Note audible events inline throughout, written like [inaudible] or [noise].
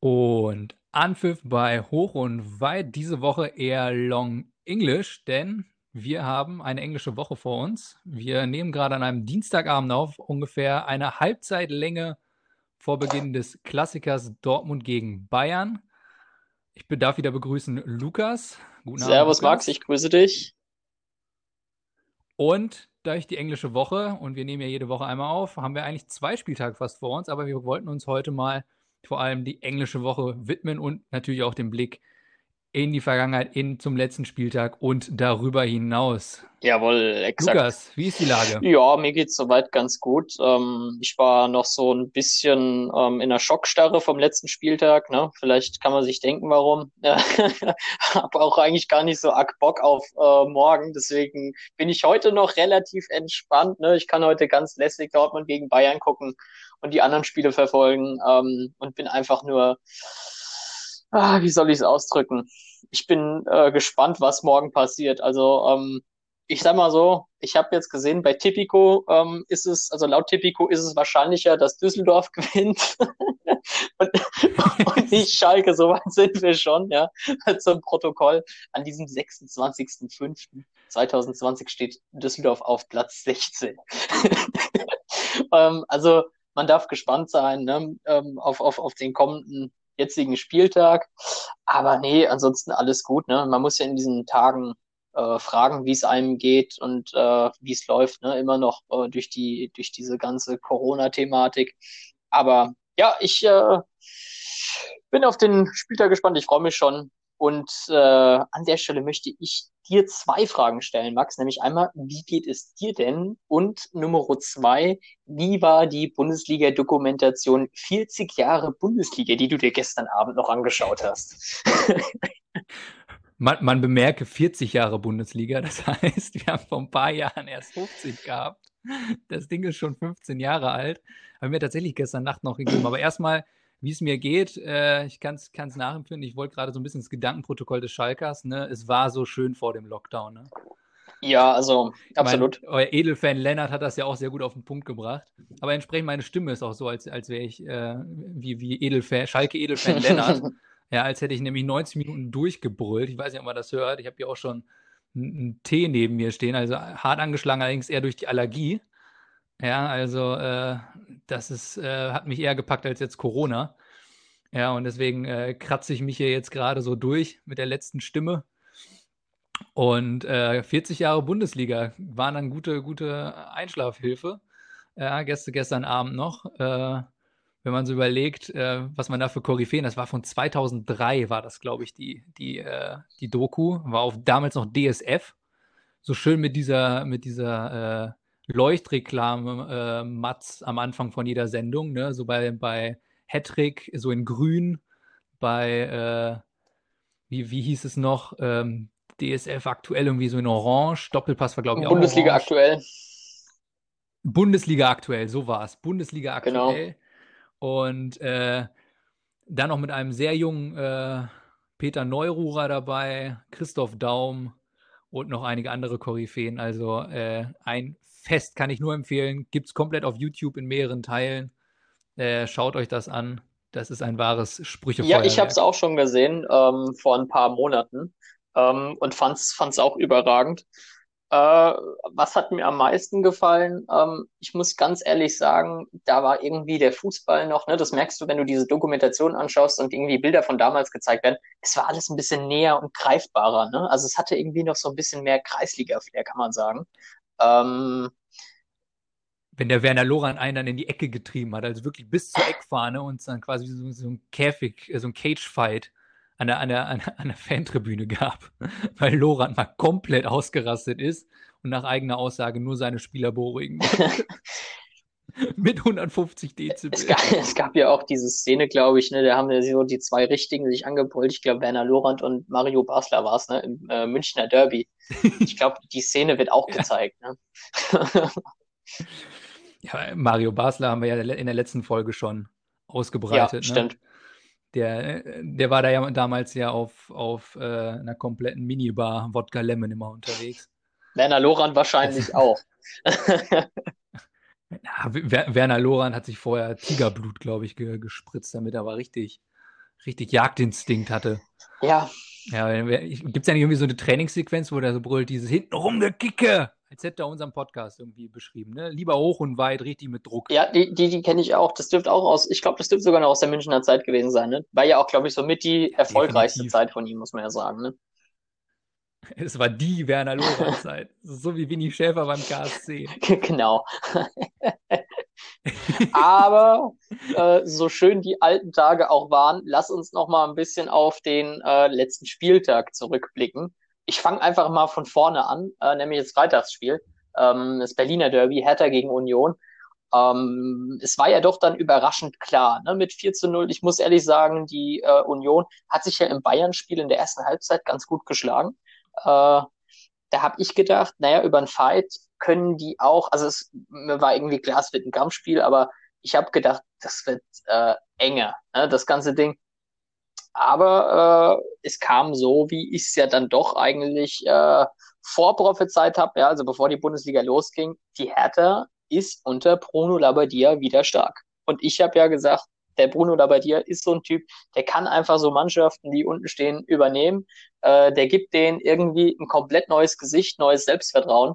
Und Anpfiff bei Hoch und Weit. Diese Woche eher Long English, denn wir haben eine englische Woche vor uns. Wir nehmen gerade an einem Dienstagabend auf, ungefähr eine Halbzeitlänge vor Beginn des Klassikers Dortmund gegen Bayern. Ich darf wieder begrüßen Lukas. Guten Servus Abend, Max, ich grüße dich. Und durch die englische Woche, und wir nehmen ja jede Woche einmal auf, haben wir eigentlich zwei Spieltage fast vor uns, aber wir wollten uns heute mal vor allem die englische Woche widmen und natürlich auch den Blick in die Vergangenheit, in zum letzten Spieltag und darüber hinaus. Jawohl, exakt. Lukas, wie ist die Lage? Ja, mir geht's soweit ganz gut. Ähm, ich war noch so ein bisschen ähm, in der Schockstarre vom letzten Spieltag. Ne? Vielleicht kann man sich denken, warum. [laughs] Hab auch eigentlich gar nicht so arg Bock auf äh, morgen. Deswegen bin ich heute noch relativ entspannt. Ne? Ich kann heute ganz lässig Dortmund gegen Bayern gucken und die anderen Spiele verfolgen ähm, und bin einfach nur, ah, wie soll ich es ausdrücken? Ich bin äh, gespannt, was morgen passiert. Also ähm, ich sag mal so, ich habe jetzt gesehen, bei Tipico ähm, ist es, also laut Tipico ist es wahrscheinlicher, dass Düsseldorf [laughs] gewinnt und, und nicht Schalke, so weit sind wir schon, ja, zum Protokoll. An diesem 26.05.2020 steht Düsseldorf auf Platz 16. [laughs] ähm, also man darf gespannt sein ne, ähm, auf, auf, auf den kommenden jetzigen Spieltag. Aber nee, ansonsten alles gut. Ne? Man muss ja in diesen Tagen äh, fragen, wie es einem geht und äh, wie es läuft, ne? immer noch äh, durch die durch diese ganze Corona-Thematik. Aber ja, ich äh, bin auf den Spieltag gespannt. Ich freue mich schon. Und äh, an der Stelle möchte ich dir zwei Fragen stellen, Max. Nämlich einmal, wie geht es dir denn? Und Nummer zwei, wie war die Bundesliga-Dokumentation 40 Jahre Bundesliga, die du dir gestern Abend noch angeschaut hast? [laughs] man, man bemerke 40 Jahre Bundesliga. Das [laughs] heißt, wir haben vor ein paar Jahren erst 50 gehabt. Das Ding ist schon 15 Jahre alt. Haben wir tatsächlich gestern Nacht noch gegeben. Aber erstmal wie es mir geht. Äh, ich kann es nachempfinden. Ich wollte gerade so ein bisschen das Gedankenprotokoll des Schalkers. Ne? Es war so schön vor dem Lockdown. Ne? Ja, also absolut. Mein, euer Edelfan Lennart hat das ja auch sehr gut auf den Punkt gebracht. Aber entsprechend meine Stimme ist auch so, als, als wäre ich äh, wie, wie Edelfan, Schalke Edelfan [laughs] Lennart. ja, als hätte ich nämlich 90 Minuten durchgebrüllt. Ich weiß nicht, ob man das hört. Ich habe hier auch schon einen Tee neben mir stehen, also hart angeschlagen, allerdings eher durch die Allergie. Ja, also äh, das ist, äh, hat mich eher gepackt als jetzt Corona. Ja, und deswegen äh, kratze ich mich hier jetzt gerade so durch mit der letzten Stimme. Und 40 äh, Jahre Bundesliga waren dann gute, gute Einschlafhilfe. Ja, gestern, gestern Abend noch. Äh, wenn man so überlegt, äh, was man da für Koryphäen, das war von 2003, war das, glaube ich, die, die, die Doku, war auf damals noch DSF. So schön mit dieser, mit dieser Leuchtreklame, äh, Mats am Anfang von jeder Sendung, ne? So bei, bei Hattrick, so in grün, bei, äh, wie, wie hieß es noch, ähm, DSF aktuell irgendwie so in orange, Doppelpass war, glaube ich, auch Bundesliga orange. aktuell. Bundesliga aktuell, so war es. Bundesliga aktuell. Genau. Und äh, dann noch mit einem sehr jungen äh, Peter Neururer dabei, Christoph Daum und noch einige andere Koryphäen. Also äh, ein Fest kann ich nur empfehlen. Gibt es komplett auf YouTube in mehreren Teilen. Äh, schaut euch das an. Das ist ein wahres Sprüchefeuerwerk. Ja, ich habe es auch schon gesehen ähm, vor ein paar Monaten ähm, und fand es auch überragend. Äh, was hat mir am meisten gefallen? Ähm, ich muss ganz ehrlich sagen, da war irgendwie der Fußball noch, ne, das merkst du, wenn du diese Dokumentation anschaust und irgendwie Bilder von damals gezeigt werden. Es war alles ein bisschen näher und greifbarer. Ne? Also es hatte irgendwie noch so ein bisschen mehr Kreisliga-Flair, kann man sagen. Ähm, wenn der Werner Loran einen dann in die Ecke getrieben hat, also wirklich bis zur Eckfahne und dann quasi so, so ein Käfig, äh, so ein Cage-Fight an der, an, der, an der Fantribüne gab, [laughs] weil Loran mal komplett ausgerastet ist und nach eigener Aussage nur seine Spieler beruhigen. [laughs] [laughs] Mit 150 Dezibel. Es gab, es gab, ja auch diese Szene, glaube ich, ne, da haben ja so die zwei Richtigen sich angebrüllt. Ich glaube, Werner Lorand und Mario Basler war es, ne, im äh, Münchner Derby. [laughs] Ich glaube, die Szene wird auch gezeigt, ne? [laughs] ja, Mario Basler haben wir ja in der letzten Folge schon ausgebreitet. Ja, ne? stimmt. Der, der war da ja damals ja auf, auf äh, einer kompletten Minibar Wodka Lemon immer unterwegs. Werner Lorand wahrscheinlich auch. Ja, Werner Loran hat sich vorher Tigerblut, glaube ich, ge gespritzt, damit er war richtig, richtig Jagdinstinkt hatte. Ja. Ja, gibt es ja nicht irgendwie so eine Trainingssequenz, wo der so brüllt, dieses hintenrum gekicke, als hätte er unseren Podcast irgendwie beschrieben, ne? Lieber hoch und weit, richtig mit Druck. Ja, die, die, die kenne ich auch. Das dürfte auch aus, ich glaube, das dürfte sogar noch aus der Münchner Zeit gewesen sein, ne? War ja auch, glaube ich, so mit die erfolgreichste Definitiv. Zeit von ihm, muss man ja sagen, ne? [laughs] Es war die Werner Lorand-Zeit. [laughs] so wie Winnie Schäfer beim KSC. [laughs] genau. Aber äh, so schön die alten Tage auch waren, lass uns noch mal ein bisschen auf den äh, letzten Spieltag zurückblicken. Ich fange einfach mal von vorne an, äh, nämlich das Freitagsspiel, ähm, das Berliner Derby, Hertha gegen Union. Ähm, es war ja doch dann überraschend klar, ne, mit 4 zu 0. Ich muss ehrlich sagen, die äh, Union hat sich ja im Bayern-Spiel in der ersten Halbzeit ganz gut geschlagen. Äh, da habe ich gedacht, naja, über ein Fight können die auch, also es mir war irgendwie klar, es wird ein Kampfspiel, aber ich habe gedacht, das wird äh, enger, ne, das ganze Ding. Aber äh, es kam so, wie ich es ja dann doch eigentlich äh, vorprophezeit habe, ja, also bevor die Bundesliga losging, die Hertha ist unter Bruno Labbadia wieder stark. Und ich habe ja gesagt, der Bruno Labbadia ist so ein Typ, der kann einfach so Mannschaften, die unten stehen, übernehmen. Äh, der gibt denen irgendwie ein komplett neues Gesicht, neues Selbstvertrauen.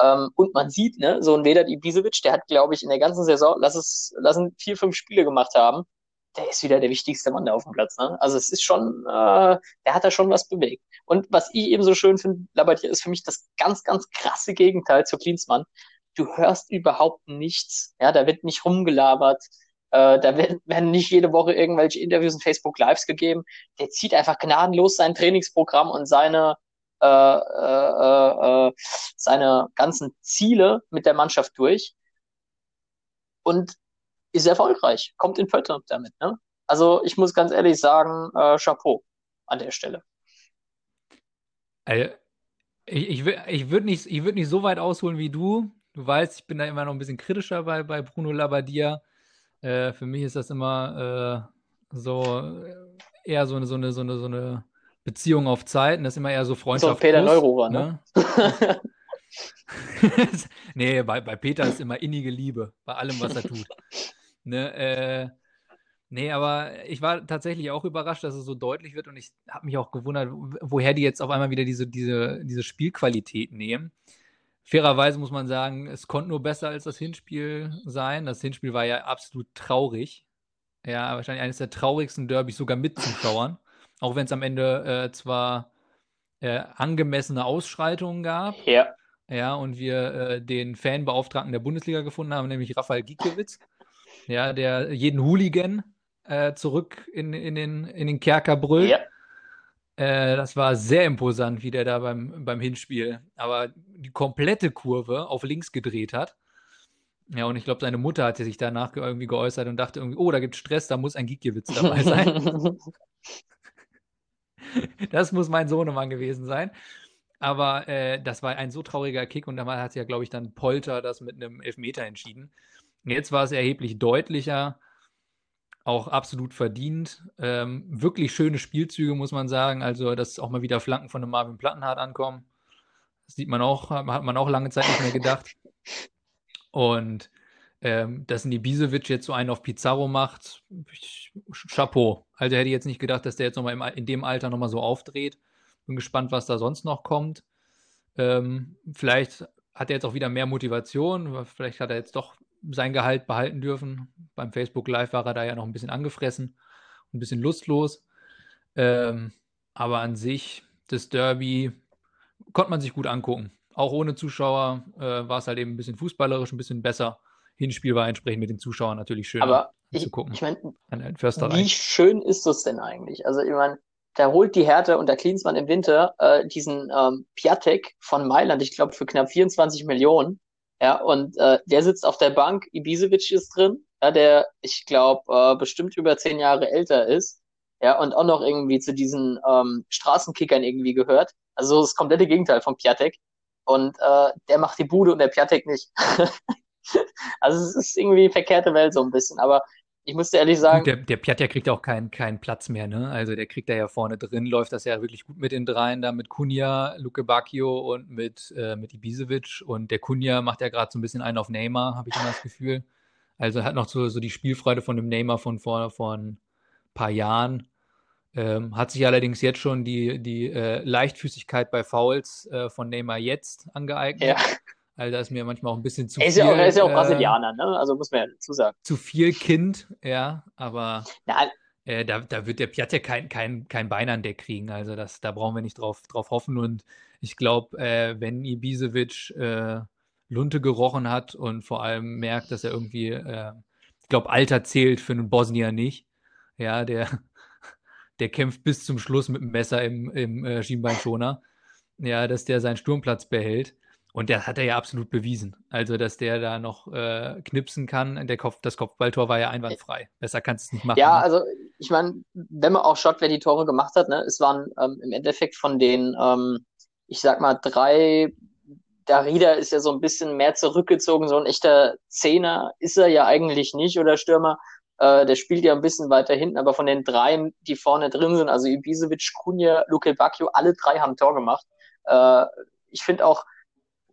Ähm, und man sieht, ne, so ein Vedat Ibisevic, der hat, glaube ich, in der ganzen Saison, lass es, lassen vier, fünf Spiele gemacht haben, der ist wieder der wichtigste Mann da auf dem Platz. Ne? Also es ist schon, äh, der hat da schon was bewegt. Und was ich eben so schön finde, Labbadia ist für mich das ganz, ganz krasse Gegenteil zu Klinsmann. Du hörst überhaupt nichts. Ja, da wird nicht rumgelabert. Äh, da werden, werden nicht jede Woche irgendwelche Interviews und Facebook Lives gegeben. Der zieht einfach gnadenlos sein Trainingsprogramm und seine äh, äh, äh, seine ganzen Ziele mit der Mannschaft durch und ist erfolgreich, kommt in Pötte damit. Ne? Also ich muss ganz ehrlich sagen, äh, Chapeau an der Stelle. Also, ich, ich, ich würde nicht, würd nicht so weit ausholen wie du. Du weißt, ich bin da immer noch ein bisschen kritischer bei, bei Bruno Labbadia. Äh, für mich ist das immer äh, so äh, eher so eine, so eine, so eine, so eine Beziehung auf Zeit und das ist immer eher so Freundschaft. So Peter Neururer, ne? ne? [laughs] nee, bei, bei Peter ist immer innige Liebe, bei allem, was er tut. [laughs] ne, äh, nee, aber ich war tatsächlich auch überrascht, dass es so deutlich wird und ich habe mich auch gewundert, woher die jetzt auf einmal wieder diese, diese, diese Spielqualität nehmen. Fairerweise muss man sagen, es konnte nur besser als das Hinspiel sein. Das Hinspiel war ja absolut traurig. Ja, wahrscheinlich eines der traurigsten Derbys sogar mit Zuschauern. Auch wenn es am Ende äh, zwar äh, angemessene Ausschreitungen gab. Ja. Ja, und wir äh, den Fanbeauftragten der Bundesliga gefunden haben, nämlich Rafael Gikiewicz. Ja, der jeden Hooligan äh, zurück in, in, den, in den Kerker brüllt. Ja. Äh, das war sehr imposant, wie der da beim, beim Hinspiel, aber die komplette Kurve auf links gedreht hat. Ja, und ich glaube, seine Mutter hatte sich danach irgendwie geäußert und dachte irgendwie, oh, da gibt es Stress, da muss ein Gikiewicz dabei sein. [laughs] das muss mein Sohnemann gewesen sein. Aber äh, das war ein so trauriger Kick und damals hat ja, glaube ich, dann Polter das mit einem Elfmeter entschieden. Jetzt war es erheblich deutlicher auch absolut verdient. Ähm, wirklich schöne Spielzüge, muss man sagen. Also, dass auch mal wieder Flanken von einem Marvin Plattenhardt ankommen. Das sieht man auch, hat man auch lange Zeit nicht mehr gedacht. Und ähm, dass ein Ibisevic jetzt so einen auf Pizarro macht, Chapeau. Also hätte ich jetzt nicht gedacht, dass der jetzt nochmal in dem Alter nochmal so aufdreht. Bin gespannt, was da sonst noch kommt. Ähm, vielleicht hat er jetzt auch wieder mehr Motivation. Vielleicht hat er jetzt doch sein Gehalt behalten dürfen. Beim Facebook Live war er da ja noch ein bisschen angefressen, ein bisschen lustlos. Ähm, aber an sich, das Derby konnte man sich gut angucken. Auch ohne Zuschauer äh, war es halt eben ein bisschen fußballerisch, ein bisschen besser. Hinspiel war entsprechend mit den Zuschauern natürlich schön aber ich, zu gucken. Ich meine, wie schön ist das denn eigentlich? Also ich meine, da holt die Härte und der Klinsmann im Winter äh, diesen ähm, Piatek von Mailand, ich glaube für knapp 24 Millionen. Ja, und äh, der sitzt auf der Bank, Ibisevic ist drin, ja, der, ich glaube, äh, bestimmt über zehn Jahre älter ist, ja, und auch noch irgendwie zu diesen ähm, Straßenkickern irgendwie gehört. Also das komplette Gegenteil von Piatek. Und äh, der macht die Bude und der Piatek nicht. [laughs] also es ist irgendwie verkehrte Welt so ein bisschen, aber ich muss dir ehrlich sagen. Der, der Piatja kriegt auch keinen, keinen Platz mehr, ne? Also der kriegt da ja vorne drin, läuft das ja wirklich gut mit den dreien, da mit Kunja, Luke Bacchio und mit, äh, mit Ibisevic. Und der Kunja macht ja gerade so ein bisschen einen auf Neymar, habe ich immer das Gefühl. Also hat noch so, so die Spielfreude von dem Neymar von vor, vor ein paar Jahren. Ähm, hat sich allerdings jetzt schon die, die äh, Leichtfüßigkeit bei Fouls äh, von Neymar jetzt angeeignet. Ja. Also da ist mir manchmal auch ein bisschen zu er ist viel. Ja auch, er ist ja auch äh, Brasilianer, ne? Also muss man ja dazu sagen. Zu viel Kind, ja, aber Na, äh, da, da wird der Piatek kein, kein, kein Bein an Deck kriegen. Also das, da brauchen wir nicht drauf, drauf hoffen. Und ich glaube, äh, wenn Ibisevic äh, Lunte gerochen hat und vor allem merkt, dass er irgendwie, äh, ich glaube, Alter zählt für einen Bosnier nicht. Ja, der, [laughs] der kämpft bis zum Schluss mit dem Messer im, im äh, Schienbeinschoner. Ja, dass der seinen Sturmplatz behält. Und das hat er ja absolut bewiesen. Also, dass der da noch äh, knipsen kann. Der Kopf, das Kopfballtor war ja einwandfrei. Besser kannst du es nicht machen. Ja, ne? also ich meine, wenn man auch schaut, wer die Tore gemacht hat, ne, es waren ähm, im Endeffekt von den, ähm, ich sag mal, drei, Darida ist ja so ein bisschen mehr zurückgezogen, so ein echter Zehner ist er ja eigentlich nicht oder Stürmer. Äh, der spielt ja ein bisschen weiter hinten, aber von den dreien, die vorne drin sind, also Ibisevic, Kunja, Luke Bacchio, alle drei haben Tor gemacht. Äh, ich finde auch,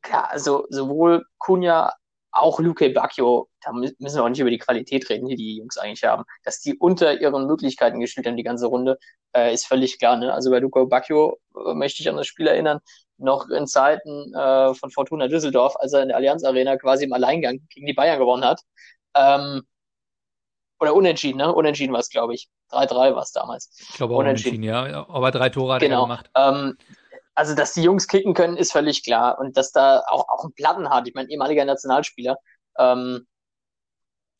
ja, also sowohl Kunja, auch Luke Bacchio, da müssen wir auch nicht über die Qualität reden, die die Jungs eigentlich haben. Dass die unter ihren Möglichkeiten gespielt haben, die ganze Runde, äh, ist völlig klar. Ne? Also bei Luke Bacchio äh, möchte ich an das Spiel erinnern, noch in Zeiten äh, von Fortuna Düsseldorf, als er in der Allianz Arena quasi im Alleingang gegen die Bayern gewonnen hat. Ähm, oder unentschieden, ne? Unentschieden war es, glaube ich. 3-3 war es damals. Ich glaube auch unentschieden, unentschieden ja. Aber drei Tore hat genau. er gemacht. Ähm, also, dass die Jungs kicken können, ist völlig klar. Und dass da auch, auch ein Platten hat, ich meine, ehemaliger Nationalspieler. Ähm,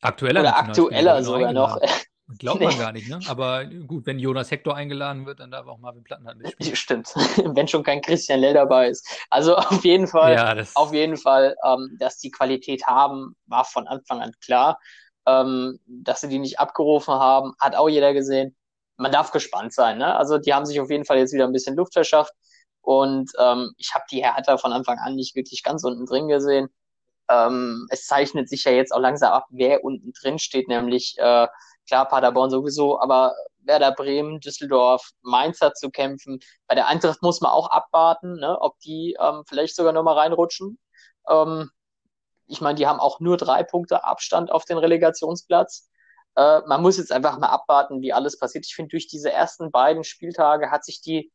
aktueller oder aktueller sogar noch. [laughs] Glaubt man nee. gar nicht, ne? Aber gut, wenn Jonas Hector eingeladen wird, dann darf auch Marvin Plattenhardt nicht spielen. [laughs] Stimmt. [laughs] wenn schon kein Christian Lell dabei ist. Also auf jeden Fall, ja, auf jeden Fall, ähm, dass die Qualität haben, war von Anfang an klar. Ähm, dass sie die nicht abgerufen haben, hat auch jeder gesehen. Man darf gespannt sein, ne? Also die haben sich auf jeden Fall jetzt wieder ein bisschen Luft verschafft. Und ähm, ich habe die Hertha von Anfang an nicht wirklich ganz unten drin gesehen. Ähm, es zeichnet sich ja jetzt auch langsam ab, wer unten drin steht, nämlich äh, klar Paderborn sowieso, aber Werder Bremen, Düsseldorf, Mainz hat zu kämpfen. Bei der Eintracht muss man auch abwarten, ne, ob die ähm, vielleicht sogar nochmal reinrutschen. Ähm, ich meine, die haben auch nur drei Punkte Abstand auf den Relegationsplatz. Äh, man muss jetzt einfach mal abwarten, wie alles passiert. Ich finde, durch diese ersten beiden Spieltage hat sich die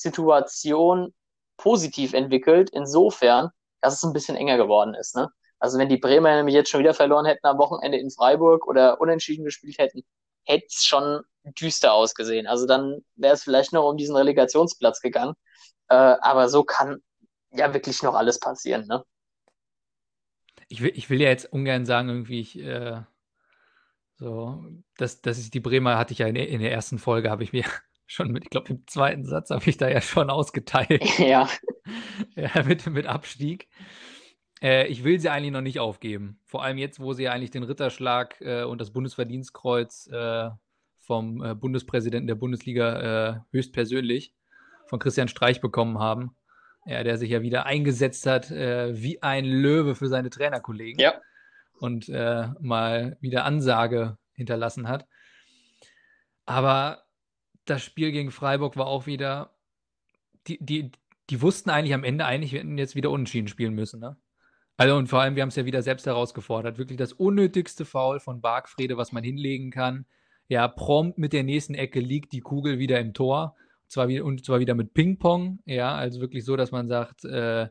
Situation positiv entwickelt, insofern, dass es ein bisschen enger geworden ist. Ne? Also wenn die Bremer nämlich jetzt schon wieder verloren hätten am Wochenende in Freiburg oder unentschieden gespielt hätten, hätte es schon düster ausgesehen. Also dann wäre es vielleicht noch um diesen Relegationsplatz gegangen. Äh, aber so kann ja wirklich noch alles passieren. Ne? Ich will, ich will ja jetzt ungern sagen, irgendwie, ich, äh, so, das, das ist die Bremer, hatte ich ja in, in der ersten Folge, habe ich mir schon mit, ich glaube, im zweiten Satz habe ich da ja schon ausgeteilt. [laughs] Ja. [laughs] ja mit, mit Abstieg. Äh, ich will sie eigentlich noch nicht aufgeben. Vor allem jetzt, wo sie eigentlich den Ritterschlag äh, und das Bundesverdienstkreuz äh, vom äh, Bundespräsidenten der Bundesliga äh, höchstpersönlich von Christian Streich bekommen haben. Ja, der sich ja wieder eingesetzt hat äh, wie ein Löwe für seine Trainerkollegen. Ja. Und mal wieder Ansage hinterlassen hat. Aber das Spiel gegen Freiburg war auch wieder, die, die, die wussten eigentlich am Ende eigentlich, wir hätten jetzt wieder unentschieden spielen müssen, ne? Also und vor allem, wir haben es ja wieder selbst herausgefordert. Wirklich das unnötigste Foul von Bargfrede, was man hinlegen kann. Ja, prompt mit der nächsten Ecke liegt die Kugel wieder im Tor. Und zwar wieder, und zwar wieder mit Ping-Pong. Ja, also wirklich so, dass man sagt, äh,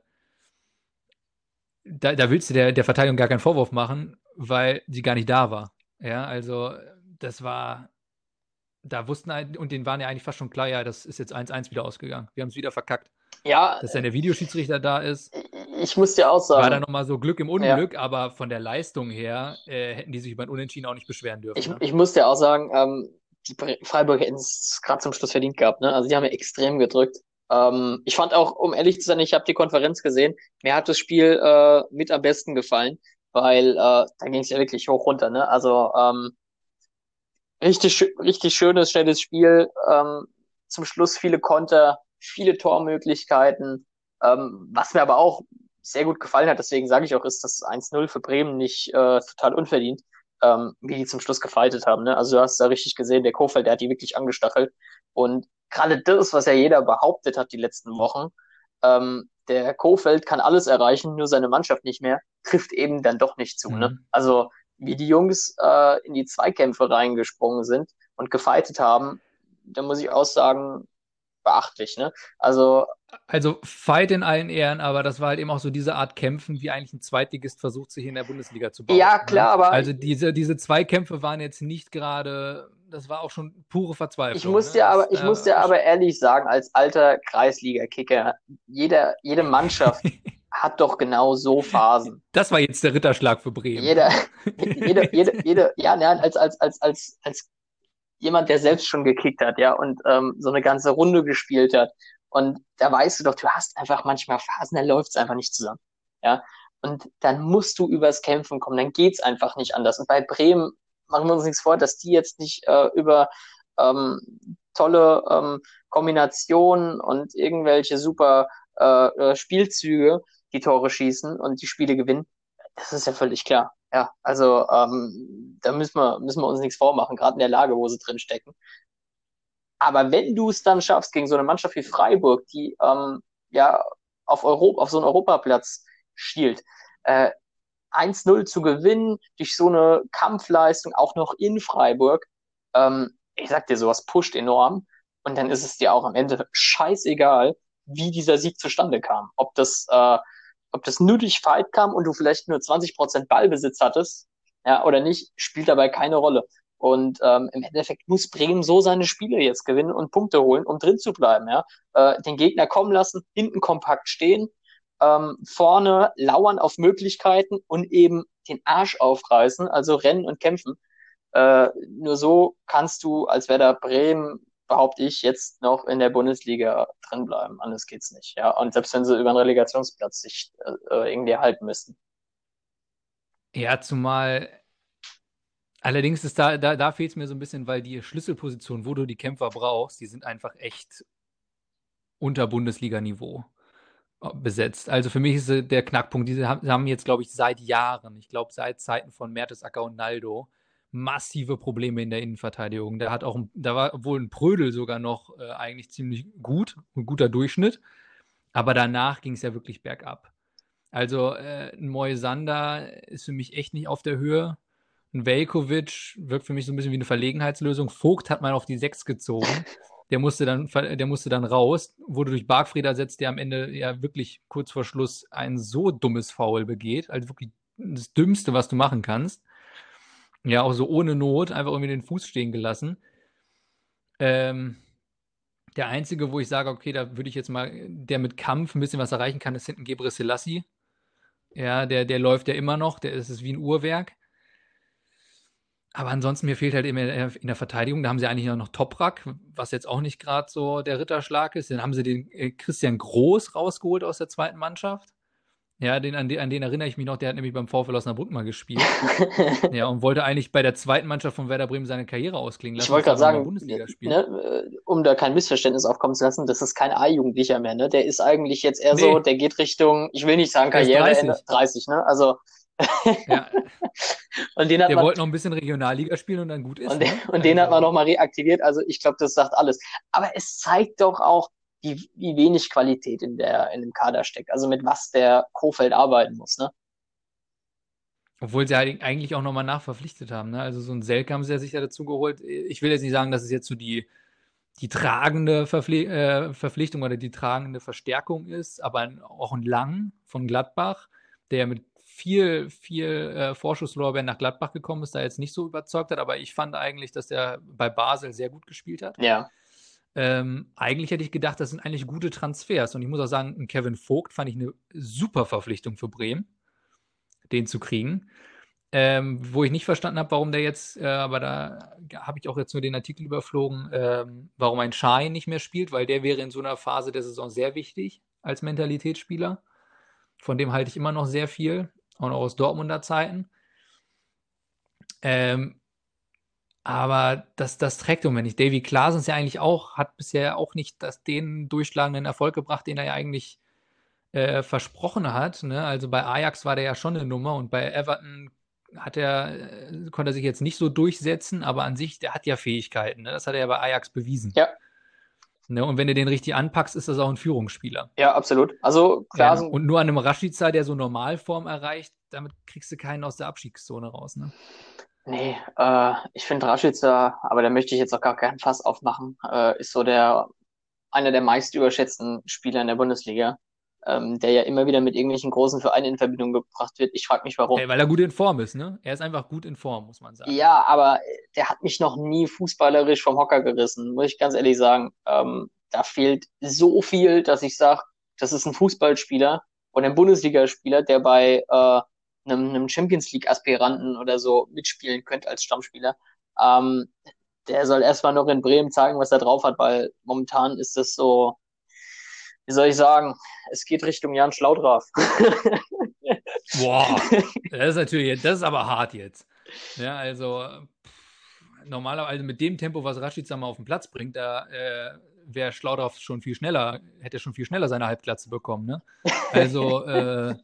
da, da willst du der, der Verteidigung gar keinen Vorwurf machen, weil sie gar nicht da war. Ja, also das war da wussten und denen waren ja eigentlich fast schon klar, ja, das ist jetzt 1-1 wieder ausgegangen. Wir haben es wieder verkackt. Ja. Dass dann der Videoschiedsrichter da ist. Ich muss dir auch sagen. War da nochmal so Glück im Unglück, ja. aber von der Leistung her äh, hätten die sich über ein Unentschieden auch nicht beschweren dürfen. Ich, ne? ich muss dir auch sagen, ähm, die Freiburg hätten es gerade zum Schluss verdient gehabt. Ne? Also die haben ja extrem gedrückt. Ähm, ich fand auch, um ehrlich zu sein, ich habe die Konferenz gesehen. Mir hat das Spiel äh, mit am besten gefallen, weil äh, da ging es ja wirklich hoch runter. Ne? Also ähm, richtig, richtig schönes, schnelles Spiel. Ähm, zum Schluss viele Konter, viele Tormöglichkeiten. Ähm, was mir aber auch sehr gut gefallen hat, deswegen sage ich auch, ist das 1-0 für Bremen nicht äh, total unverdient, ähm, wie die zum Schluss gefaltet haben. Ne? Also du hast da richtig gesehen, der Kofeld, der hat die wirklich angestachelt. Und gerade das, was ja jeder behauptet hat die letzten Wochen, ähm, der Kofeld kann alles erreichen, nur seine Mannschaft nicht mehr, trifft eben dann doch nicht zu. Ne? Mhm. Ne? Also wie die Jungs äh, in die Zweikämpfe reingesprungen sind und gefeitet haben, da muss ich auch sagen, beachtlich, ne? Also. Also Fight in allen Ehren, aber das war halt eben auch so diese Art Kämpfen, wie eigentlich ein Zweitligist versucht, sich in der Bundesliga zu bauen. Ja, klar, ne? aber. Also diese, diese Zweikämpfe waren jetzt nicht gerade, das war auch schon pure Verzweiflung. Ich muss dir ne? aber, ich äh, muss dir aber ehrlich sagen, als alter Kreisliga-Kicker, jeder, jede Mannschaft [laughs] hat doch genau so Phasen. [laughs] Das war jetzt der Ritterschlag für Bremen. Jeder, [laughs] jede, jede, jede, ja, nein, als, als, als, als, als jemand, der selbst schon gekickt hat, ja, und ähm, so eine ganze Runde gespielt hat. Und da weißt du doch, du hast einfach manchmal Phasen, da läuft's einfach nicht zusammen. Ja. Und dann musst du übers Kämpfen kommen, dann geht's einfach nicht anders. Und bei Bremen machen wir uns nichts vor, dass die jetzt nicht äh, über ähm, tolle ähm, Kombinationen und irgendwelche super äh, äh Spielzüge die Tore schießen und die Spiele gewinnen. Das ist ja völlig klar. Ja, also ähm, da müssen wir, müssen wir uns nichts vormachen, gerade in der Lage, wo sie drin stecken. Aber wenn du es dann schaffst, gegen so eine Mannschaft wie Freiburg, die ähm, ja auf, Europa, auf so einen Europaplatz schielt, äh, 1-0 zu gewinnen, durch so eine Kampfleistung, auch noch in Freiburg, ähm, ich sag dir, sowas pusht enorm. Und dann ist es dir auch am Ende scheißegal, wie dieser Sieg zustande kam. Ob das äh, ob das nur durch Fight kam und du vielleicht nur 20% Ballbesitz hattest, ja, oder nicht, spielt dabei keine Rolle. Und ähm, im Endeffekt muss Bremen so seine Spiele jetzt gewinnen und Punkte holen, um drin zu bleiben. Ja? Äh, den Gegner kommen lassen, hinten kompakt stehen, ähm, vorne lauern auf Möglichkeiten und eben den Arsch aufreißen, also rennen und kämpfen. Äh, nur so kannst du als Werder Bremen behaupte ich, jetzt noch in der Bundesliga drin bleiben. Anders geht's nicht. Ja, und selbst wenn sie über einen Relegationsplatz sich äh, irgendwie erhalten müssten. Ja, zumal allerdings ist da, da, da fehlt es mir so ein bisschen, weil die Schlüsselposition, wo du die Kämpfer brauchst, die sind einfach echt unter Bundesliga-Niveau äh, besetzt. Also für mich ist der Knackpunkt, diese haben jetzt, glaube ich, seit Jahren, ich glaube seit Zeiten von Mertesacker und Naldo, massive Probleme in der Innenverteidigung. Da hat auch, da war wohl ein Prödel sogar noch äh, eigentlich ziemlich gut, ein guter Durchschnitt. Aber danach ging es ja wirklich bergab. Also äh, ein Moisander ist für mich echt nicht auf der Höhe. Ein Velkovic wirkt für mich so ein bisschen wie eine Verlegenheitslösung. Vogt hat man auf die Sechs gezogen. Der musste dann, der musste dann raus, wurde durch Bargfried ersetzt, der am Ende ja wirklich kurz vor Schluss ein so dummes Foul begeht. Also wirklich das Dümmste, was du machen kannst. Ja, auch so ohne Not, einfach irgendwie den Fuß stehen gelassen. Ähm, der einzige, wo ich sage, okay, da würde ich jetzt mal, der mit Kampf ein bisschen was erreichen kann, ist hinten Gebre Selassie. Ja, der, der läuft ja immer noch, der ist es wie ein Uhrwerk. Aber ansonsten, mir fehlt halt immer in der Verteidigung, da haben sie eigentlich noch Toprak, was jetzt auch nicht gerade so der Ritterschlag ist. Dann haben sie den äh, Christian Groß rausgeholt aus der zweiten Mannschaft. Ja, den, an, den, an den erinnere ich mich noch, der hat nämlich beim VfL Osnabrück mal gespielt. [laughs] ja, und wollte eigentlich bei der zweiten Mannschaft von Werder Bremen seine Karriere ausklingen lassen. Ich wollte gerade sagen, ne, um da kein Missverständnis aufkommen zu lassen, das ist kein A-Jugendlicher mehr, ne? Der ist eigentlich jetzt eher nee. so, der geht Richtung, ich will nicht sagen Karriereende, 30. 30, ne? Also. ja. [laughs] und den hat der man, wollte noch ein bisschen Regionalliga spielen und dann gut ist. Und den, ne? und den hat man also nochmal reaktiviert. Also ich glaube, das sagt alles. Aber es zeigt doch auch, wie, wie wenig Qualität in, der, in dem Kader steckt. Also mit was der Kofeld arbeiten muss, ne? Obwohl sie halt eigentlich auch nochmal nachverpflichtet haben. Ne? Also so ein Selk haben sie ja sicher dazu geholt. Ich will jetzt nicht sagen, dass es jetzt so die, die tragende Verpfli äh, Verpflichtung oder die tragende Verstärkung ist, aber auch ein Lang von Gladbach, der mit viel, viel äh, Vorschusslorbeeren nach Gladbach gekommen ist, da jetzt nicht so überzeugt hat. Aber ich fand eigentlich, dass der bei Basel sehr gut gespielt hat. Ja. Ähm, eigentlich hätte ich gedacht, das sind eigentlich gute Transfers. Und ich muss auch sagen, Kevin Vogt fand ich eine super Verpflichtung für Bremen, den zu kriegen. Ähm, wo ich nicht verstanden habe, warum der jetzt, äh, aber da habe ich auch jetzt nur den Artikel überflogen, ähm, warum ein Schein nicht mehr spielt, weil der wäre in so einer Phase der Saison sehr wichtig als Mentalitätsspieler. Von dem halte ich immer noch sehr viel, auch noch aus Dortmunder Zeiten. Ähm, aber das, das trägt um, wenn nicht. Davy Klaasens ja eigentlich auch, hat bisher auch nicht das, den durchschlagenden Erfolg gebracht, den er ja eigentlich äh, versprochen hat. Ne? Also bei Ajax war der ja schon eine Nummer und bei Everton hat er, äh, konnte er sich jetzt nicht so durchsetzen, aber an sich, der hat ja Fähigkeiten. Ne? Das hat er ja bei Ajax bewiesen. Ja. Ne? Und wenn du den richtig anpackst, ist das auch ein Führungsspieler. Ja, absolut. Also Klasen. Ja, und nur an einem Rashica, der so Normalform erreicht, damit kriegst du keinen aus der Abstiegszone raus. Ne? Nee, äh, ich finde Rashica, aber da möchte ich jetzt auch gar keinen Fass aufmachen, äh, ist so der einer der meist überschätzten Spieler in der Bundesliga, ähm, der ja immer wieder mit irgendwelchen großen Vereinen in Verbindung gebracht wird. Ich frage mich, warum. Hey, weil er gut in Form ist, ne? Er ist einfach gut in Form, muss man sagen. Ja, aber der hat mich noch nie fußballerisch vom Hocker gerissen, muss ich ganz ehrlich sagen. Ähm, da fehlt so viel, dass ich sage, das ist ein Fußballspieler und ein Bundesligaspieler, der bei äh, einem, einem Champions League-Aspiranten oder so mitspielen könnte als Stammspieler. Ähm, der soll erstmal noch in Bremen zeigen, was er drauf hat, weil momentan ist das so, wie soll ich sagen, es geht Richtung Jan Schlaudraff. [laughs] Boah, [laughs] das ist natürlich, das ist aber hart jetzt. Ja, also normalerweise also mit dem Tempo, was Rashica mal auf den Platz bringt, da äh, wäre Schlaudraff schon viel schneller, hätte schon viel schneller seine Halbglatze bekommen. Ne? Also [laughs] äh,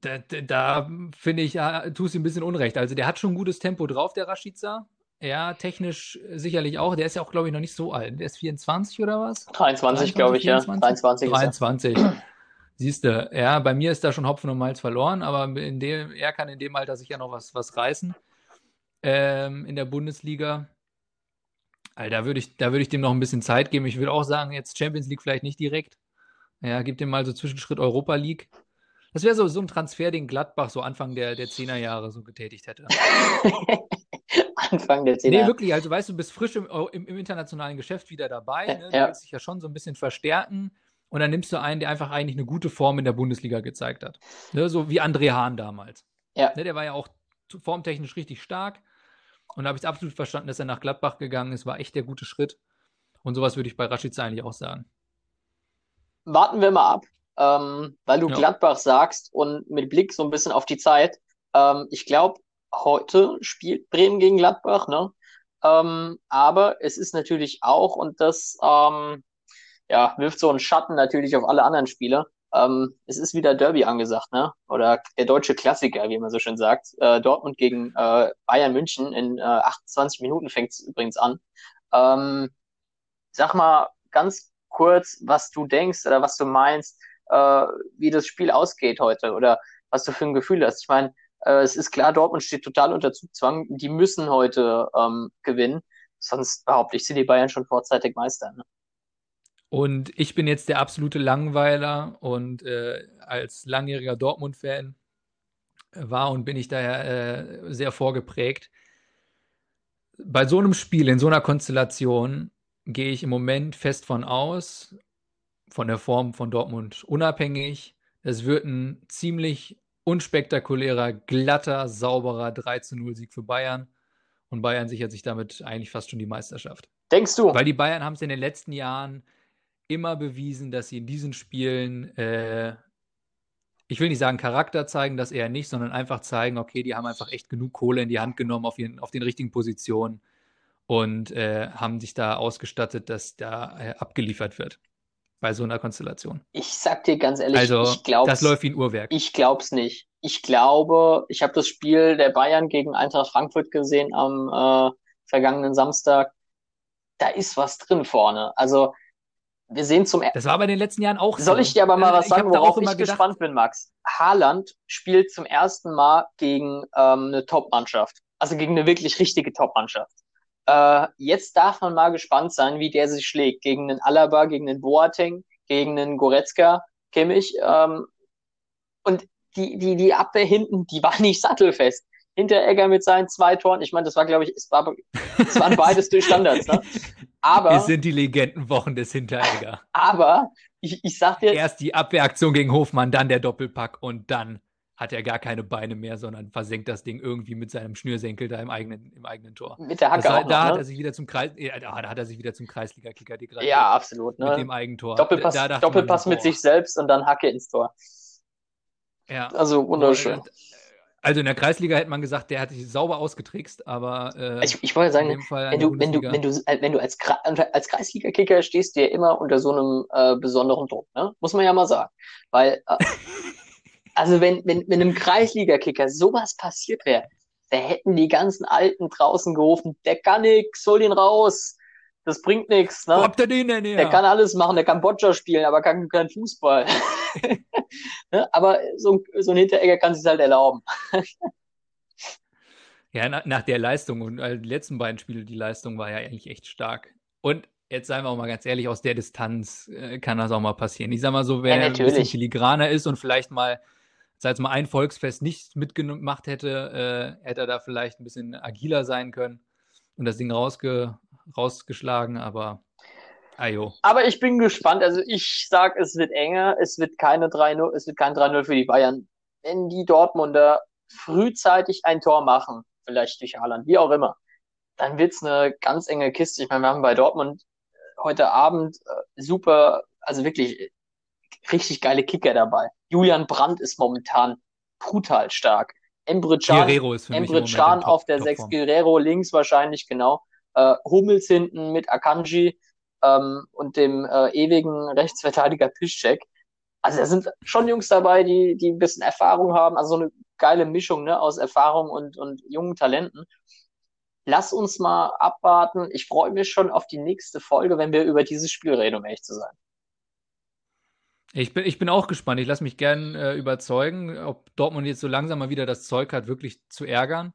da, da finde ich, ja, tust du ein bisschen Unrecht. Also der hat schon gutes Tempo drauf, der Rashica. Ja, technisch sicherlich auch. Der ist ja auch, glaube ich, noch nicht so alt. Der ist 24 oder was? 23, glaube ich, 24? ja. 23. 23. Siehst du, ja, bei mir ist da schon Hopfen und Malz verloren, aber in dem, er kann in dem Alter sicher noch was, was reißen ähm, in der Bundesliga. Also da würde ich, da ich dem noch ein bisschen Zeit geben. Ich würde auch sagen, jetzt Champions League vielleicht nicht direkt. Ja, gib dem mal so Zwischenschritt Europa League. Das wäre so, so ein Transfer, den Gladbach so Anfang der, der 10er Jahre so getätigt hätte. [laughs] Anfang der 10er. Nee, wirklich. Also, weißt du, du bist frisch im, im, im internationalen Geschäft wieder dabei. Ne? Du Ja. willst dich ja schon so ein bisschen verstärken. Und dann nimmst du einen, der einfach eigentlich eine gute Form in der Bundesliga gezeigt hat. Ne? So wie André Hahn damals. Ja. Ne? Der war ja auch formtechnisch richtig stark. Und da habe ich es absolut verstanden, dass er nach Gladbach gegangen ist. War echt der gute Schritt. Und sowas würde ich bei Rashica eigentlich auch sagen. Warten wir mal ab, ähm, weil du Ja. Gladbach sagst und mit Blick so ein bisschen auf die Zeit. Ähm, ich glaube, heute spielt Bremen gegen Gladbach, ne? Ähm, aber es ist natürlich auch, und das ähm, ja, wirft so einen Schatten natürlich auf alle anderen Spiele. Ähm, es ist wieder Derby angesagt, ne? Oder der deutsche Klassiker, wie man so schön sagt. Äh, Dortmund gegen äh, Bayern München in äh, 28 Minuten fängt es übrigens an. Ähm, sag mal ganz kurz, was du denkst oder was du meinst, äh, wie das Spiel ausgeht heute oder was du für ein Gefühl hast. Ich meine, äh, es ist klar, Dortmund steht total unter Zugzwang. Die müssen heute ähm, gewinnen. Sonst behaupte ich, sind die Bayern schon vorzeitig Meister. Ne? Und ich bin jetzt der absolute Langweiler und äh, als langjähriger Dortmund-Fan war und bin ich daher äh, sehr vorgeprägt. Bei so einem Spiel, in so einer Konstellation, gehe ich im Moment fest von aus, von der Form von Dortmund unabhängig. Es wird ein ziemlich unspektakulärer, glatter, sauberer 3 zu 0 Sieg für Bayern. Und Bayern sichert sich damit eigentlich fast schon die Meisterschaft. Denkst du? Weil die Bayern haben es in den letzten Jahren immer bewiesen, dass sie in diesen Spielen, äh, ich will nicht sagen Charakter zeigen, das eher nicht, sondern einfach zeigen, okay, die haben einfach echt genug Kohle in die Hand genommen auf, ihren, auf den richtigen Positionen und äh, haben sich da ausgestattet, dass da äh, abgeliefert wird bei so einer Konstellation. Ich sag dir ganz ehrlich, Also, ich glaub's, das läuft wie ein Uhrwerk. ich glaub's nicht. Ich glaube, ich habe das Spiel der Bayern gegen Eintracht Frankfurt gesehen am äh, vergangenen Samstag. Da ist was drin vorne. Also wir sehen zum Das war bei den letzten Jahren auch Soll so. ich dir aber mal was Ich sagen, da worauf ich gedacht, gespannt bin, Max? Haaland spielt zum ersten Mal gegen ähm, eine Top-Mannschaft. Also gegen eine wirklich richtige Top-Mannschaft. Äh, jetzt darf man mal gespannt sein, wie der sich schlägt. Gegen einen Alaba, gegen einen Boateng, gegen einen Goretzka, Kimmich. Ähm, und die, die, die Abwehr hinten, die war [laughs] nicht sattelfest. Hinteregger mit seinen zwei Toren. Ich meine, das war, glaube ich, es, war, es waren beides durch Standards. Ne? [laughs] Aber, es sind die Legendenwochen des Hinteregger. aber ich, ich sag dir, Erst die Abwehraktion gegen Hofmann, dann der Doppelpack und dann hat er gar keine Beine mehr, sondern versenkt das Ding irgendwie mit seinem Schnürsenkel da im eigenen, im eigenen Tor. mit der Das Hacke war, auch da noch, hat ne? er sich wieder zum Kreis, ja, da hat er sich wieder zum Kreisliga-Kicker degradiert. Ja, absolut. mit Ne? dem Eigentor. Doppelpass, Da man Doppelpass nur, mit boah, sich selbst und dann Hacke ins Tor. Ja. Also wunderschön. Also in der Kreisliga hätte man gesagt, der hat sich sauber ausgetrickst, aber äh, Ich, ich wollte sagen, wenn der du, wenn du, wenn du, äh, wenn du als, als Kreisliga-Kicker stehst, du ja immer unter so einem äh, besonderen Druck, ne? Muss man ja mal sagen. Weil, äh, [laughs] also wenn, wenn, wenn einem Kreisliga-Kicker sowas passiert wäre, da hätten die ganzen Alten draußen gerufen, der kann nix, hol ihn raus. Das bringt nichts, Wo ne? habt ihr den denn her? Der kann alles machen, der kann Boccia spielen, aber kann kein Fußball. [laughs] ne? Aber so, ein- so ein Hinteregger kann sich halt erlauben. [laughs] Ja, nach, nach der Leistung und äh, die letzten beiden Spiele, die Leistung war ja eigentlich echt stark. Und jetzt seien wir auch mal ganz ehrlich, aus der Distanz äh, kann das auch mal passieren. Ich sag mal so, wer Ja, ein bisschen filigraner ist und vielleicht mal, sag jetzt mal, ein Volksfest nicht mitgemacht hätte, äh, hätte er da vielleicht ein bisschen agiler sein können und das Ding rausge rausgeschlagen, aber ajo. Aber ich bin gespannt. Also ich sag, es wird enger. Es wird keine 3-0, es wird kein 3-0 für die Bayern. Wenn die Dortmunder frühzeitig ein Tor machen, vielleicht durch Haaland, wie auch immer, dann wird's eine ganz enge Kiste. Ich meine, wir haben bei Dortmund heute Abend äh, super, also wirklich richtig geile Kicker dabei. Julian Brandt ist momentan brutal stark. Emre Can, Guerrero ist für mich im Emre Can auf der 6, Topform. Guerrero links wahrscheinlich, genau. Äh, Hummels hinten mit Akanji ähm, und dem äh, ewigen Rechtsverteidiger Piszczek. Also da sind schon Jungs dabei, die, die ein bisschen Erfahrung haben, also so eine geile Mischung ne, aus Erfahrung und, und jungen Talenten. Lass uns mal abwarten. Ich freue mich schon auf die nächste Folge, wenn wir über dieses Spiel reden, um ehrlich zu sein. Ich bin, ich bin auch gespannt. Ich lasse mich gern äh, überzeugen, ob Dortmund jetzt so langsam mal wieder das Zeug hat, wirklich zu ärgern.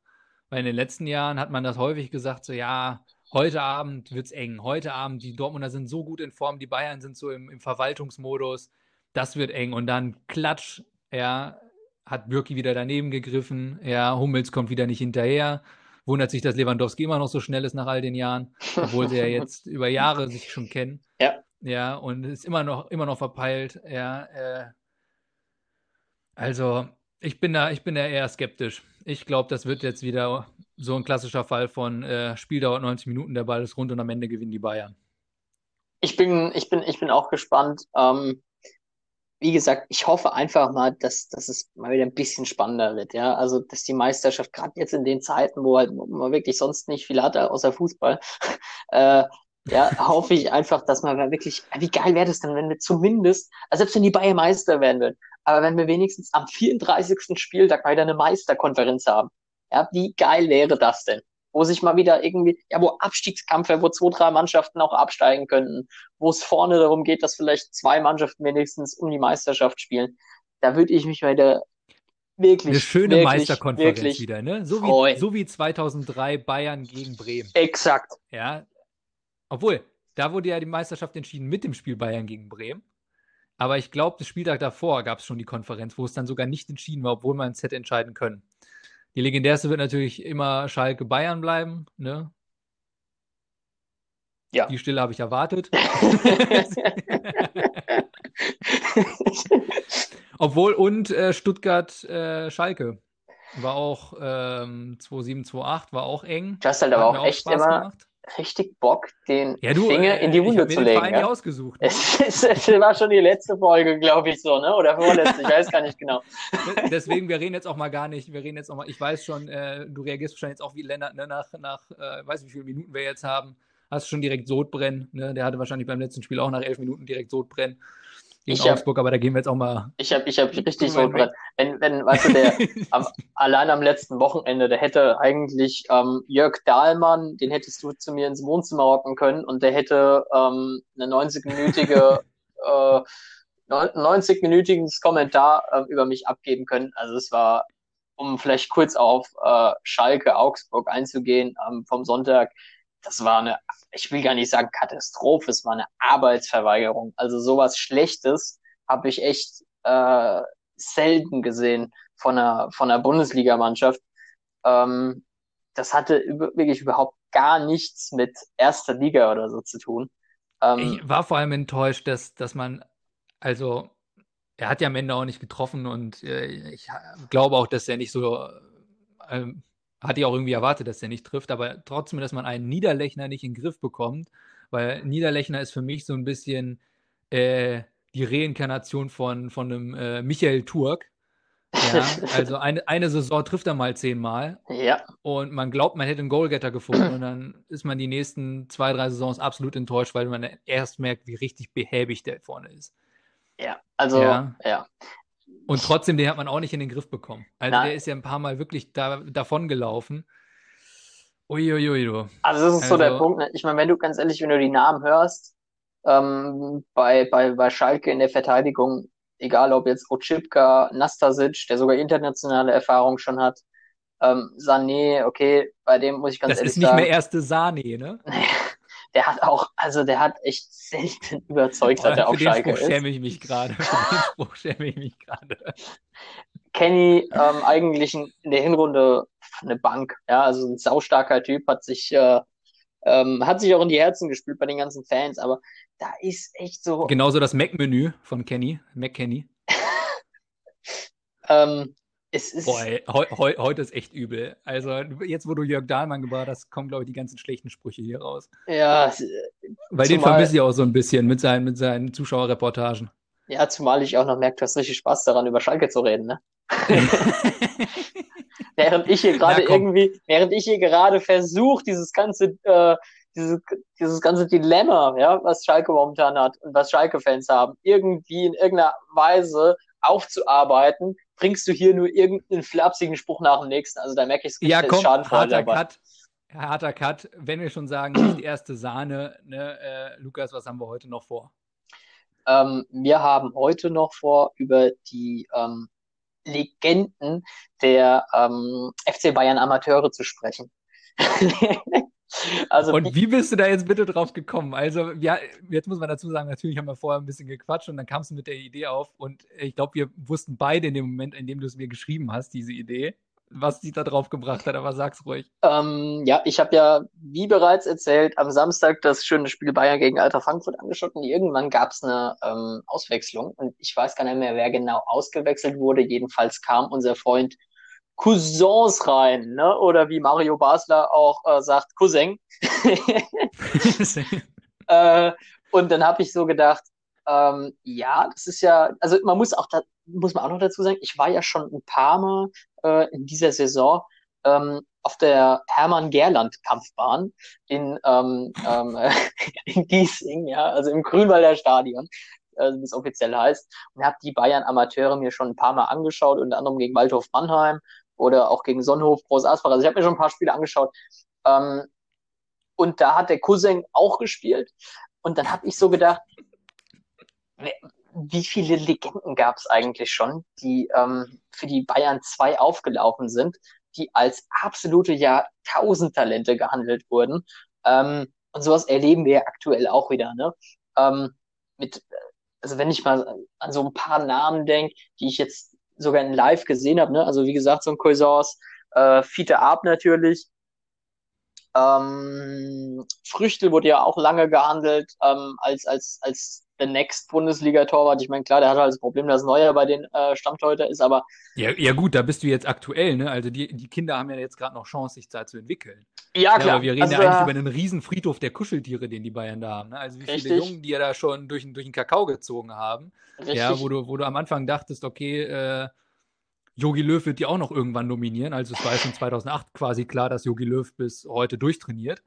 Weil in den letzten Jahren hat man das häufig gesagt, so ja, heute Abend wird's eng. Heute Abend, die Dortmunder sind so gut in Form, die Bayern sind so im, im Verwaltungsmodus. Das wird eng. Und dann klatsch, ja, hat Bürki wieder daneben gegriffen. Ja, Hummels kommt wieder nicht hinterher. Wundert sich, dass Lewandowski immer noch so schnell ist nach all den Jahren, obwohl sie ja [laughs] jetzt über Jahre sich schon kennen. Ja. Ja, und ist immer noch, immer noch verpeilt. Ja, äh, also ich bin da, ich bin da eher skeptisch. Ich glaube, das wird jetzt wieder so ein klassischer Fall von äh, Spiel dauert 90 Minuten, der Ball ist rund und am Ende gewinnen die Bayern. Ich bin, ich bin, ich bin auch gespannt. Ähm, wie gesagt, ich hoffe einfach mal, dass, dass es mal wieder ein bisschen spannender wird, ja. Also, dass die Meisterschaft, gerade jetzt in den Zeiten, wo halt man wirklich sonst nicht viel hat, außer Fußball, [laughs] äh, ja, hoffe ich einfach, dass man wirklich, wie geil wäre das denn, wenn wir zumindest, also selbst wenn die Bayern Meister werden würden, aber wenn wir wenigstens am 34. Spieltag mal wieder eine Meisterkonferenz haben, ja, wie geil wäre das denn? Wo sich mal wieder irgendwie, ja, wo Abstiegskampf wäre, wo zwei, drei Mannschaften auch absteigen könnten, wo es vorne darum geht, dass vielleicht zwei Mannschaften wenigstens um die Meisterschaft spielen. Da würde ich mich wieder wirklich, Eine schöne wirklich, Meisterkonferenz wirklich wieder, ne? So freuen. wie, so wie 2003 Bayern gegen Bremen. exakt. Ja, obwohl, da wurde ja die Meisterschaft entschieden mit dem Spiel Bayern gegen Bremen. Aber ich glaube, das Spieltag davor gab es schon die Konferenz, wo es dann sogar nicht entschieden war, obwohl man es hätte entscheiden können. Die legendärste wird natürlich immer Schalke Bayern bleiben, ne? Ja. Die Stille habe ich erwartet. [laughs] Obwohl, und äh, Stuttgart äh, Schalke war auch ähm, 2-7-2-8, war auch eng. Du hast halt aber auch mir echt Spaß immer gemacht. Richtig Bock, den Ja, du, Finger äh, in die Wunde zu legen. Ja? ausgesucht. Ne? Es, es, es war schon die letzte Folge, glaube ich, so, ne? Oder vorletzte, ich weiß gar nicht genau. [laughs] Deswegen, wir reden jetzt auch mal gar nicht, wir reden jetzt auch mal, ich weiß schon, äh, du reagierst wahrscheinlich jetzt auch wie Lennart, ne, nach, nach äh, weiß nicht, wie viele Minuten wir jetzt haben, hast schon direkt Sodbrennen, ne? Der hatte wahrscheinlich beim letzten Spiel auch nach elf Minuten direkt Sodbrennen gegen Ich hab- Augsburg, aber da gehen wir jetzt auch mal. Ich habe ich hab [laughs] richtig so drin. Wenn, wenn, weißt du, der, am, allein am letzten Wochenende, der hätte eigentlich ähm, Jörg Dahlmann, den hättest du zu mir ins Wohnzimmer rocken können und der hätte ähm, eine 90-minütige, [laughs] äh, 90-minütiges Kommentar äh, über mich abgeben können. Also es war, um vielleicht kurz auf äh, Schalke, Augsburg einzugehen ähm, vom Sonntag, das war eine, ich will gar nicht sagen Katastrophe, es war eine Arbeitsverweigerung. Also sowas Schlechtes habe ich echt äh, selten gesehen von einer, von einer Bundesligamannschaft. Ähm, das hatte wirklich überhaupt gar nichts mit erster Liga oder so zu tun. Ähm, Ich war vor allem enttäuscht, dass, dass man, also, er hat ja am Ende auch nicht getroffen und äh, ich glaube auch, dass er nicht so, ähm, hatte ich auch irgendwie erwartet, dass er nicht trifft, aber trotzdem, dass man einen Niederlechner nicht in den Griff bekommt, weil Niederlechner ist für mich so ein bisschen äh, die Reinkarnation von, von einem äh, Michael Turk. Ja, [laughs] also eine, eine Saison trifft er mal zehnmal ja, und man glaubt, man hätte einen Goalgetter gefunden und dann ist man die nächsten zwei, drei Saisons absolut enttäuscht, weil man erst merkt, wie richtig behäbig der vorne ist. ja, also, Ja. ja. Und trotzdem, den hat man auch nicht in den Griff bekommen. Also Nein. der ist ja ein paar Mal wirklich da, davon gelaufen. Uiuiui, du. Also das ist so der Also- Punkt. Ne? Ich meine, wenn du ganz ehrlich, wenn du die Namen hörst, ähm, bei, bei, bei Schalke in der Verteidigung, egal ob jetzt Ochipka, Nastasic, der sogar internationale Erfahrung schon hat, Ähm, Sané, okay, bei dem muss ich ganz das ehrlich sagen. Das ist nicht mehr erste Sahne, ne? [laughs] der hat auch, also der hat echt selten überzeugt, seit er auf Schalke ist. Schäme ich mich gerade. Für den [laughs] Spruch schäme ich mich gerade. Kenny ähm, eigentlich in der Hinrunde eine Bank, ja, also ein saustarker Typ, hat sich äh, ähm, hat sich auch in die Herzen gespielt bei den ganzen Fans, aber da ist echt so. Genauso das Mac-Menü von Kenny, McKenny. [laughs] ähm, es ist. Boah, ey, heu, heu, heute ist echt übel. Also, jetzt, wo du Jörg Dahlmann gebracht hast, kommen, glaube ich, die ganzen schlechten Sprüche hier raus. Ja. Weil den vermisse ich auch so ein bisschen mit seinen, mit seinen Zuschauerreportagen. Ja, zumal ich auch noch merke, du hast richtig Spaß daran, über Schalke zu reden, ne? [laughs] während ich hier gerade irgendwie, während ich hier gerade versuche, dieses ganze, äh, dieses, dieses ganze Dilemma, ja, was Schalke momentan hat und was Schalke-Fans haben, irgendwie in irgendeiner Weise aufzuarbeiten, bringst du hier nur irgendeinen flapsigen Spruch nach dem nächsten. Also da merke ich, es gibt ja, komm, Schadenfreude harter dabei. Cut, harter Cut, wenn wir schon sagen, nicht die erste Sahne, ne, äh, Lukas, was haben wir heute noch vor? Ähm, wir haben heute noch vor, über die ähm, Legenden der ähm, FC Bayern Amateure zu sprechen. [laughs] also und wie bist du da jetzt bitte drauf gekommen? Also, ja, jetzt muss man dazu sagen, natürlich haben wir vorher ein bisschen gequatscht und dann kamst du mit der Idee auf und ich glaube, wir wussten beide in dem Moment, in dem du es mir geschrieben hast, diese Idee was sie da drauf gebracht hat, aber sag's ruhig. Ähm, ja, ich habe ja, wie bereits erzählt, am Samstag das schöne Spiel Bayern gegen Alter Frankfurt angeschaut und irgendwann gab's eine ähm, Auswechslung und ich weiß gar nicht mehr, wer genau ausgewechselt wurde. Jedenfalls kam unser Freund Cousins rein, ne? Oder wie Mario Basler auch äh, sagt, Cousin. [laughs] äh, und dann habe ich so gedacht, ähm, ja, das ist ja, also man muss auch da, muss man auch noch dazu sagen, ich war ja schon ein paar Mal äh, in dieser Saison ähm, auf der Hermann Gerland Kampfbahn in, ähm, ähm, [laughs] in Giesing, ja, also im Grünwalder Stadion, äh, wie es offiziell heißt, und habe die Bayern Amateure mir schon ein paar Mal angeschaut, unter anderem gegen Waldhof Mannheim oder auch gegen Sonnenhof Groß Asbach. Also ich habe mir schon ein paar Spiele angeschaut. Ähm, und da hat der Cousin auch gespielt. Und dann habe ich so gedacht, wie viele Legenden gab es eigentlich schon, die ähm, für die Bayern 2 aufgelaufen sind, die als absolute Jahrtausendtalente gehandelt wurden. Ähm, und sowas erleben wir ja aktuell auch wieder. Ne? Ähm, mit, also wenn ich mal an so ein paar Namen denke, die ich jetzt sogar in Live gesehen habe, ne? also wie gesagt, so ein Coisance, äh, Fiete Ab natürlich, ähm, Früchtel wurde ja auch lange gehandelt ähm, als, als, als der Next Bundesliga-Torwart. Ich meine, klar, der hat halt das Problem, dass Neuer bei den äh, Stammtorhüter ist, aber. Ja, ja, gut, da bist du jetzt aktuell, ne? Also die, die Kinder haben ja jetzt gerade noch Chance, sich da zu entwickeln. Ja, klar. Ja, aber wir reden also, ja eigentlich über einen riesen Friedhof der Kuscheltiere, den die Bayern da haben. Ne? Also wie richtig. viele Jungen, die ja da schon durch, durch den Kakao gezogen haben. Richtig. Ja, wo du, wo du am Anfang dachtest, okay, äh, Jogi Löw wird die auch noch irgendwann nominieren. Also es war ja schon 2008 quasi klar, dass Jogi Löw bis heute durchtrainiert.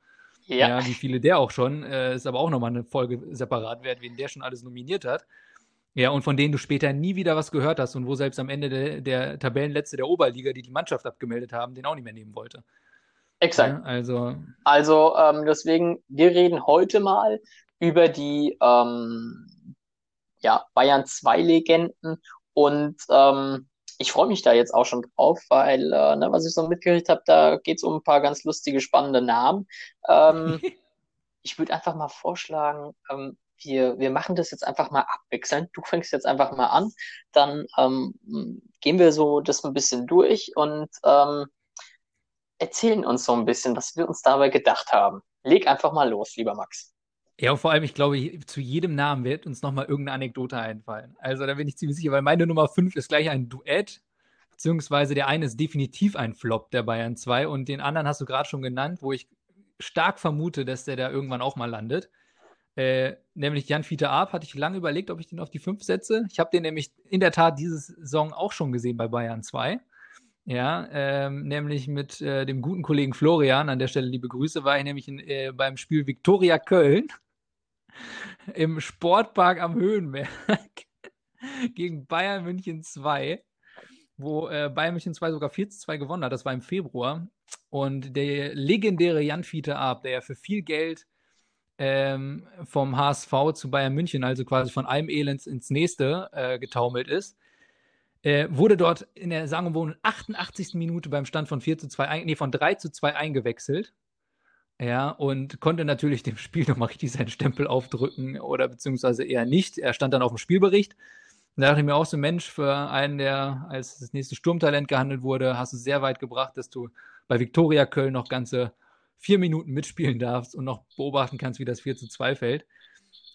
Ja. ja. wie viele der auch schon. Äh, ist aber auch nochmal eine Folge separat wert, wen der schon alles nominiert hat. Ja, und von denen du später nie wieder was gehört hast und wo selbst am Ende der, der Tabellenletzte der Oberliga, die die Mannschaft abgemeldet haben, den auch nicht mehr nehmen wollte. Exakt. Ja, also, also ähm, deswegen, wir reden heute mal über die ähm, ja, Bayern 2 Legenden und ähm, ich freue mich da jetzt auch schon drauf, weil, äh, ne, was ich so mitgekriegt habe, da geht es um ein paar ganz lustige, spannende Namen. Ähm, [laughs] ich würde einfach mal vorschlagen, ähm, wir, wir machen das jetzt einfach mal abwechselnd. Du fängst jetzt einfach mal an, dann ähm, gehen wir so das ein bisschen durch und ähm, erzählen uns so ein bisschen, was wir uns dabei gedacht haben. Leg einfach mal los, lieber Max. Ja, vor allem, ich glaube, zu jedem Namen wird uns nochmal irgendeine Anekdote einfallen. Also da bin ich ziemlich sicher, weil meine Nummer 5 ist gleich ein Duett, beziehungsweise der eine ist definitiv ein Flop der Bayern 2 und den anderen hast du gerade schon genannt, wo ich stark vermute, dass der da irgendwann auch mal landet. Äh, nämlich Jan Fiete Arp hatte ich lange überlegt, ob ich den auf die 5 setze. Ich habe den nämlich in der Tat diese Saison auch schon gesehen bei Bayern 2. Ja, ähm, nämlich mit äh, dem guten Kollegen Florian, an der Stelle liebe Grüße, war ich nämlich in, äh, beim Spiel Viktoria Köln im Sportpark am Höhenberg [laughs] gegen Bayern München 2, wo äh, Bayern München 2 sogar 4 zu 2 gewonnen hat. Das war im Februar. Und der legendäre Jan Fiete Ab, der für viel Geld ähm, vom HSV zu Bayern München, also quasi von einem Elend ins nächste, äh, getaumelt ist, Äh, wurde dort in der sagenumwobenen 88. Minute beim Stand von 4 zu 2, nee, von 3 zu 2 eingewechselt. Ja, und konnte natürlich dem Spiel [laughs] nochmal richtig seinen Stempel aufdrücken oder beziehungsweise eher nicht. Er stand dann auf dem Spielbericht. Und da dachte ich mir auch so, Mensch, für einen, der als das nächste Sturmtalent gehandelt wurde, hast du sehr weit gebracht, dass du bei Viktoria Köln noch ganze vier Minuten mitspielen darfst und noch beobachten kannst, wie das 4 zu 2 fällt.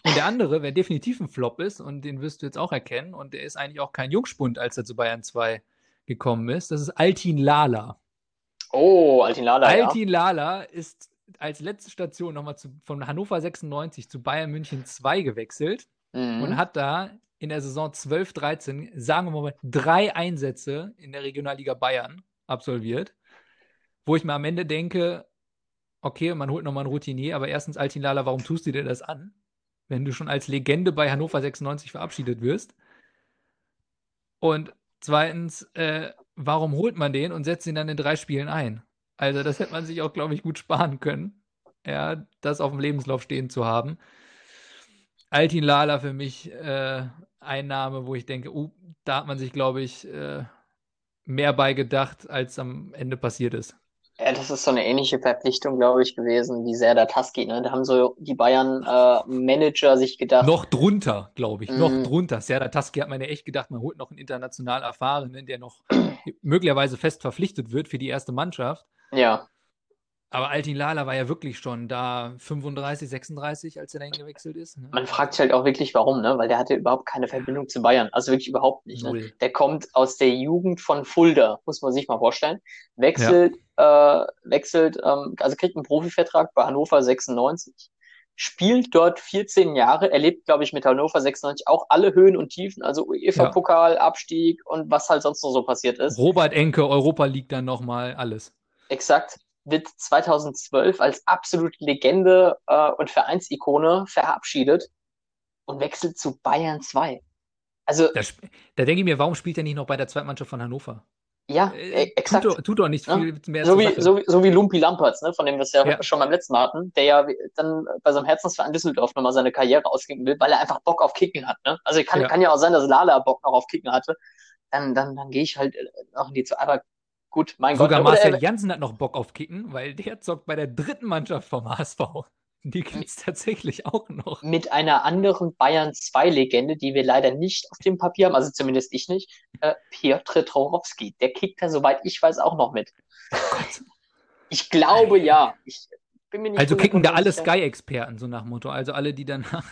Und der andere, wer definitiv ein Flop ist, und den wirst du jetzt auch erkennen, und der ist eigentlich auch kein Jungspund, als er zu Bayern 2 gekommen ist, das ist Altin Lala. Oh, Altin Lala. Altin ja. Lala ist als letzte Station nochmal von Hannover 96 zu Bayern München 2 gewechselt mhm. und hat da in der Saison 12-13, sagen wir mal, drei Einsätze in der Regionalliga Bayern absolviert, wo ich mir am Ende denke, okay, man holt nochmal einen Routinier, aber erstens, Altin Lala, warum tust du dir das an, wenn du schon als Legende bei Hannover 96 verabschiedet wirst? Und zweitens, äh, warum holt man den und setzt ihn dann in drei Spielen ein? Also, das hätte man sich auch, glaube ich, gut sparen können, ja, das auf dem Lebenslauf stehen zu haben. Altin Lala für mich äh, Einnahme, wo ich denke, uh, da hat man sich, glaube ich, äh, mehr bei gedacht, als am Ende passiert ist. Ja, das ist so eine ähnliche Verpflichtung, glaube ich, gewesen wie Serdar Taski. Ne? Da haben so die Bayern-Manager äh, sich gedacht. Noch drunter, glaube ich, mm. noch mhm. drunter. Serdar Taski hat man ja echt gedacht, man holt noch einen international erfahrenen, der noch möglicherweise fest verpflichtet wird für die erste Mannschaft. Ja. Aber Altin Lala war ja wirklich schon da 35, 36, als er dahin gewechselt ist. Ne? Man fragt sich halt auch wirklich, warum, ne? Weil der hatte überhaupt keine Verbindung zu Bayern. Also wirklich überhaupt nicht. Ne? Der kommt aus der Jugend von Fulda, muss man sich mal vorstellen. Wechselt, ja. äh, wechselt, ähm, also kriegt einen Profivertrag bei Hannover 96. Spielt dort 14 Jahre, erlebt, glaube ich, mit Hannover 96 auch alle Höhen und Tiefen, also UEFA-Pokal, ja. Abstieg und was halt sonst noch so passiert ist. Robert Enke, Europa League dann nochmal, alles. Exakt wird 2012 als absolute Legende äh, und Vereinsikone verabschiedet und wechselt zu Bayern 2. Also, da, da denke ich mir, warum spielt er nicht noch bei der Zweitmannschaft von Hannover? Ja, äh, e, exakt. Tut, tut doch nicht viel ja. mehr. So wie, so, wie, so wie Lumpi Lamperts, ne, von dem wir es ja, ja, schon beim letzten Mal hatten, der ja dann bei seinem Herzensverein Düsseldorf nochmal seine Karriere ausgeben will, weil er einfach Bock auf Kicken hat. Ne? Also kann ja. kann ja auch sein, dass Lala Bock noch auf Kicken hatte. Dann, dann, dann gehe ich halt auch in die zu. Aber Gut, mein Sogar Gott. Sogar Marcel Janssen hat noch Bock auf Kicken, weil der zockt bei der dritten Mannschaft vom HSV. Die gibt es tatsächlich auch noch. Mit einer anderen Bayern 2-Legende, die wir leider nicht auf dem Papier haben, also zumindest ich nicht, äh, Piotr Trorowski. Der kickt da, soweit ich weiß, auch noch mit. Oh. Ich glaube ja. Ich bin mir nicht also kicken da alle Sky-Experten, so nach Motto. Also alle, die danach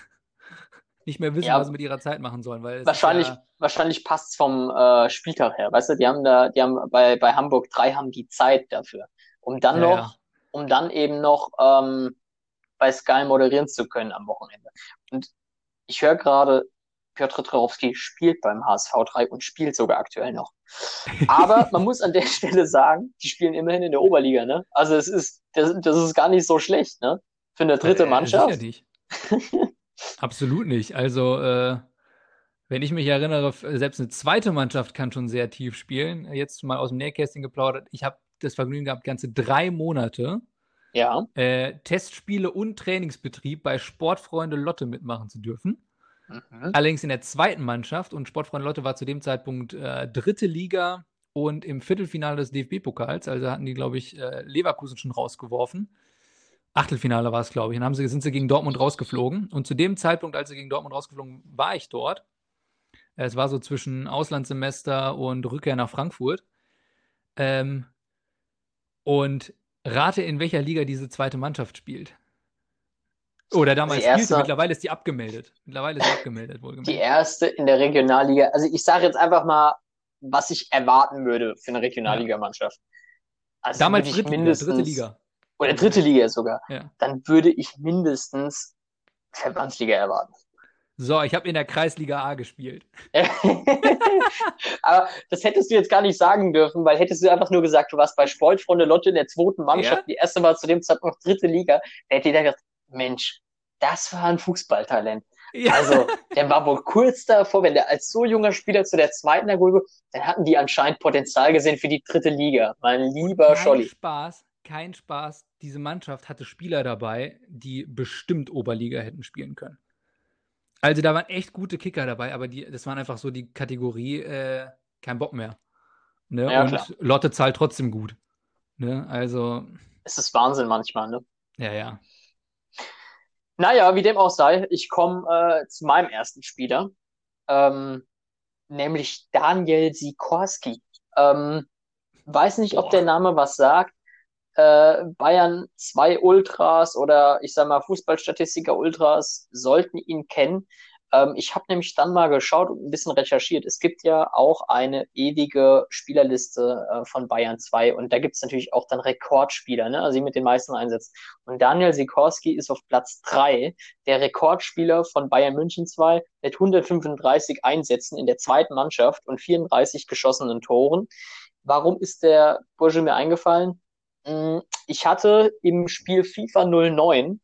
nicht mehr wissen, ja, was sie mit ihrer Zeit machen sollen. Weil wahrscheinlich ja, wahrscheinlich passt es vom äh, Spieltag her. Weißt du, die haben da, die haben bei, bei Hamburg 3 haben die Zeit dafür. Um dann ja, noch, um dann eben noch ähm, bei Sky moderieren zu können am Wochenende. Und ich höre gerade, Piotr Trorowski spielt beim HSV 3 und spielt sogar aktuell noch. Aber [laughs] man muss an der Stelle sagen, die spielen immerhin in der Oberliga, ne? Also es ist, das, das ist gar nicht so schlecht, ne? Für eine dritte äh, Mannschaft. Sicher nicht. [laughs] Absolut nicht. Also, äh, wenn ich mich erinnere, selbst eine zweite Mannschaft kann schon sehr tief spielen. Jetzt mal aus dem Nähkästchen geplaudert. Ich habe das Vergnügen gehabt, ganze drei Monate ja. äh, Testspiele und Trainingsbetrieb bei Sportfreunde Lotte mitmachen zu dürfen. Mhm. Allerdings in der zweiten Mannschaft und Sportfreunde Lotte war zu dem Zeitpunkt äh, dritte Liga und im Viertelfinale des DFB-Pokals. Also hatten die, glaube ich, äh, Leverkusen schon rausgeworfen. Achtelfinale war es, glaube ich. Dann haben sie, sind sie gegen Dortmund rausgeflogen. Und zu dem Zeitpunkt, als sie gegen Dortmund rausgeflogen war ich dort. Es war so zwischen Auslandssemester und Rückkehr nach Frankfurt. Ähm, und rate, in welcher Liga diese zweite Mannschaft spielt. Oder damals erste, spielte, mittlerweile ist die abgemeldet. Mittlerweile ist sie abgemeldet, wohlgemerkt. Die erste in der Regionalliga. Also ich sage jetzt einfach mal, was ich erwarten würde für eine Regionalligamannschaft. Also damals dritte, mindestens, dritte Liga oder dritte Liga sogar, ja. dann würde ich mindestens Verbandsliga erwarten. So, ich habe in der Kreisliga A gespielt. [laughs] Aber das hättest du jetzt gar nicht sagen dürfen, weil hättest du einfach nur gesagt, du warst bei Sportfreunde Lotte in der zweiten Mannschaft, ja? die erste Mal zu dem Zeitpunkt noch dritte Liga, da hätte jeder gedacht, Mensch, das war ein Fußballtalent. Ja. Also, der war wohl kurz davor, wenn der als so junger Spieler zu der zweiten Liga, dann hatten die anscheinend Potenzial gesehen für die dritte Liga. Mein lieber Kein Scholli. Spaß, kein Spaß. Diese Mannschaft hatte Spieler dabei, die bestimmt Oberliga hätten spielen können. Also da waren echt gute Kicker dabei, aber die, das waren einfach so die Kategorie, äh, kein Bock mehr. Ne? Ja, und klar. Lotte zahlt trotzdem gut. Ne? Also, Es ist Wahnsinn manchmal, ne? ja, ja. Naja, wie dem auch sei, ich komme äh, zu meinem ersten Spieler, ähm, nämlich Daniel Sikorski. Ähm, weiß nicht, ob Boah. der Name was sagt. Äh, Bayern 2 Ultras oder ich sag mal Fußballstatistiker Ultras sollten ihn kennen. Ähm, ich habe nämlich dann mal geschaut und ein bisschen recherchiert. Es gibt ja auch eine ewige Spielerliste äh, von Bayern 2 und da gibt es natürlich auch dann Rekordspieler, ne? also die mit den meisten Einsätzen. Und Daniel Sikorski ist auf Platz 3, der Rekordspieler von Bayern München 2 mit 135 Einsätzen in der zweiten Mannschaft und 34 geschossenen Toren. Warum ist der Bursche mir eingefallen? Mm, Ich hatte im Spiel FIFA 09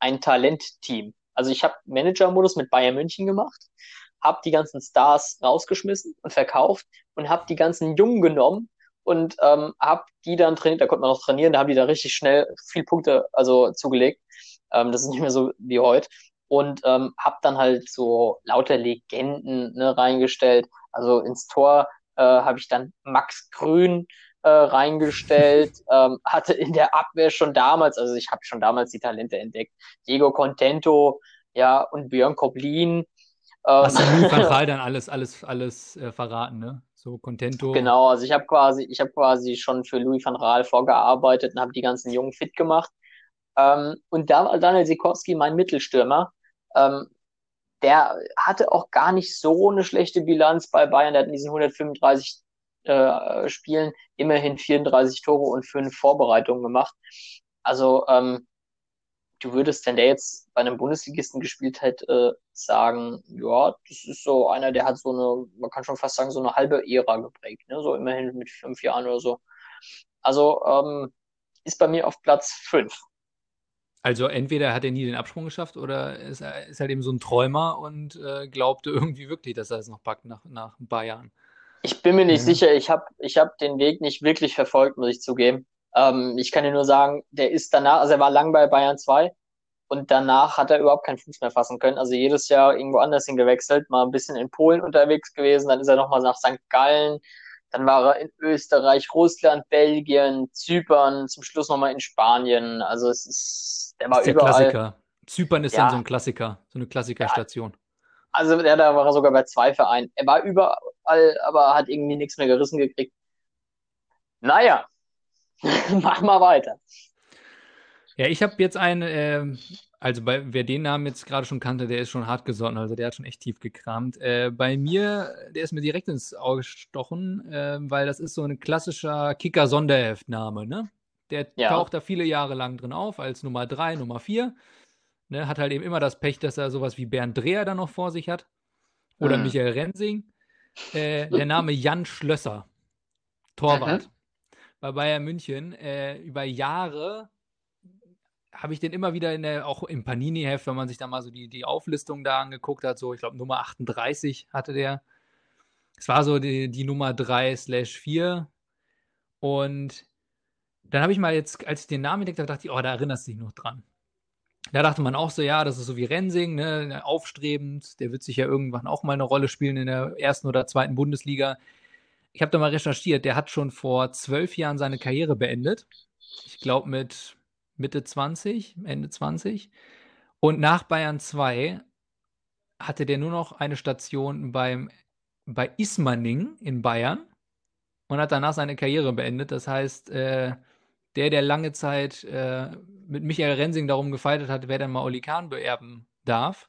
ein Talentteam. Also ich habe Manager-Modus mit Bayern München gemacht, habe die ganzen Stars rausgeschmissen und verkauft und habe die ganzen Jungen genommen und ähm, habe die dann trainiert. Da konnte man noch trainieren, da haben die da richtig schnell viel Punkte also zugelegt. Ähm, das ist nicht mehr so wie heute. Und ähm, habe dann halt so lauter Legenden ne, reingestellt. Also ins Tor äh, habe ich dann Max Grün äh, reingestellt, [laughs] ähm, hatte in der Abwehr schon damals, also ich habe schon damals die Talente entdeckt, Diego Contento, ja, und Björn Koblin. Ähm, Hast du Louis [laughs] van Gaal dann alles, alles, alles äh, verraten, ne? So Contento. Genau, also ich habe quasi, ich habe quasi schon für Louis van Gaal vorgearbeitet und habe die ganzen Jungen fit gemacht. Ähm, und da war Daniel Sikorski mein Mittelstürmer. Ähm, der hatte auch gar nicht so eine schlechte Bilanz bei Bayern. Der hat in diesen 135 äh, Spielen immerhin 34 Tore und 5 Vorbereitungen gemacht. Also ähm, du würdest, wenn der jetzt bei einem Bundesligisten gespielt hätte, äh, sagen, ja, das ist so einer, der hat so eine, man kann schon fast sagen, so eine halbe Ära geprägt, ne? So immerhin mit fünf Jahren oder so. Also ähm, ist bei mir auf Platz 5. Also entweder hat er nie den Absprung geschafft oder ist ist halt eben so ein Träumer und äh, glaubte irgendwie wirklich, dass er es noch packt nach, nach ein paar Jahren. Ich bin mir nicht Ja. sicher, ich habe ich hab den Weg nicht wirklich verfolgt, muss ich zugeben. Ähm, ich kann dir nur sagen, der ist danach, also er war lang bei Bayern 2 und danach hat er überhaupt keinen Fuß mehr fassen können. Also jedes Jahr irgendwo anders hingewechselt, mal ein bisschen in Polen unterwegs gewesen, dann ist er nochmal nach St. Gallen, dann war er in Österreich, Russland, Belgien, Zypern, zum Schluss nochmal in Spanien. Also es ist, der war Ist der überall. Klassiker. Zypern ist dann Ja. so ein Klassiker, so eine Klassikerstation. Also der, da war er sogar bei zwei Vereinen. Er war überall, aber hat irgendwie nichts mehr gerissen gekriegt. Naja, [laughs] mach mal weiter. Ja, ich habe jetzt einen, ähm, also bei, wer den Namen jetzt gerade schon kannte, der ist schon hart gesonnen, also der hat schon echt tief gekramt. Äh, bei mir, der ist mir direkt ins Auge gestochen, äh, weil das ist so ein klassischer Kicker-Sonderheftname, ne? Der Ja. taucht da viele Jahre lang drin auf, als Nummer 3, Nummer 4. Ne? Hat halt eben immer das Pech, dass er sowas wie Bernd Dreher dann noch vor sich hat. Oder Mhm. Michael Rensing. Äh, der Name Jan Schlösser, Torwart bei Bayern München. Äh, über Jahre habe ich den immer wieder in der, auch im Panini-Heft, wenn man sich da mal so die, die Auflistung da angeguckt hat, so, ich glaube, Nummer 38 hatte der. Es war so die, die Nummer 3 slash 4. Und dann habe ich mal jetzt, als ich den Namen entdeckt habe, dachte ich, oh, da erinnerst du dich noch dran. Da dachte man auch so, ja, das ist so wie Rensing, ne, aufstrebend, der wird sich ja irgendwann auch mal eine Rolle spielen in der ersten oder zweiten Bundesliga. Ich habe da mal recherchiert, der hat schon vor zwölf Jahren seine Karriere beendet. Ich glaube mit Mitte 20, Ende 20. Und nach Bayern 2 hatte der nur noch eine Station beim, bei Ismaning in Bayern und hat danach seine Karriere beendet. Das heißt, äh, der, der lange Zeit äh, mit Michael Rensing darum gefeitet hat, wer dann mal Oli Kahn beerben darf,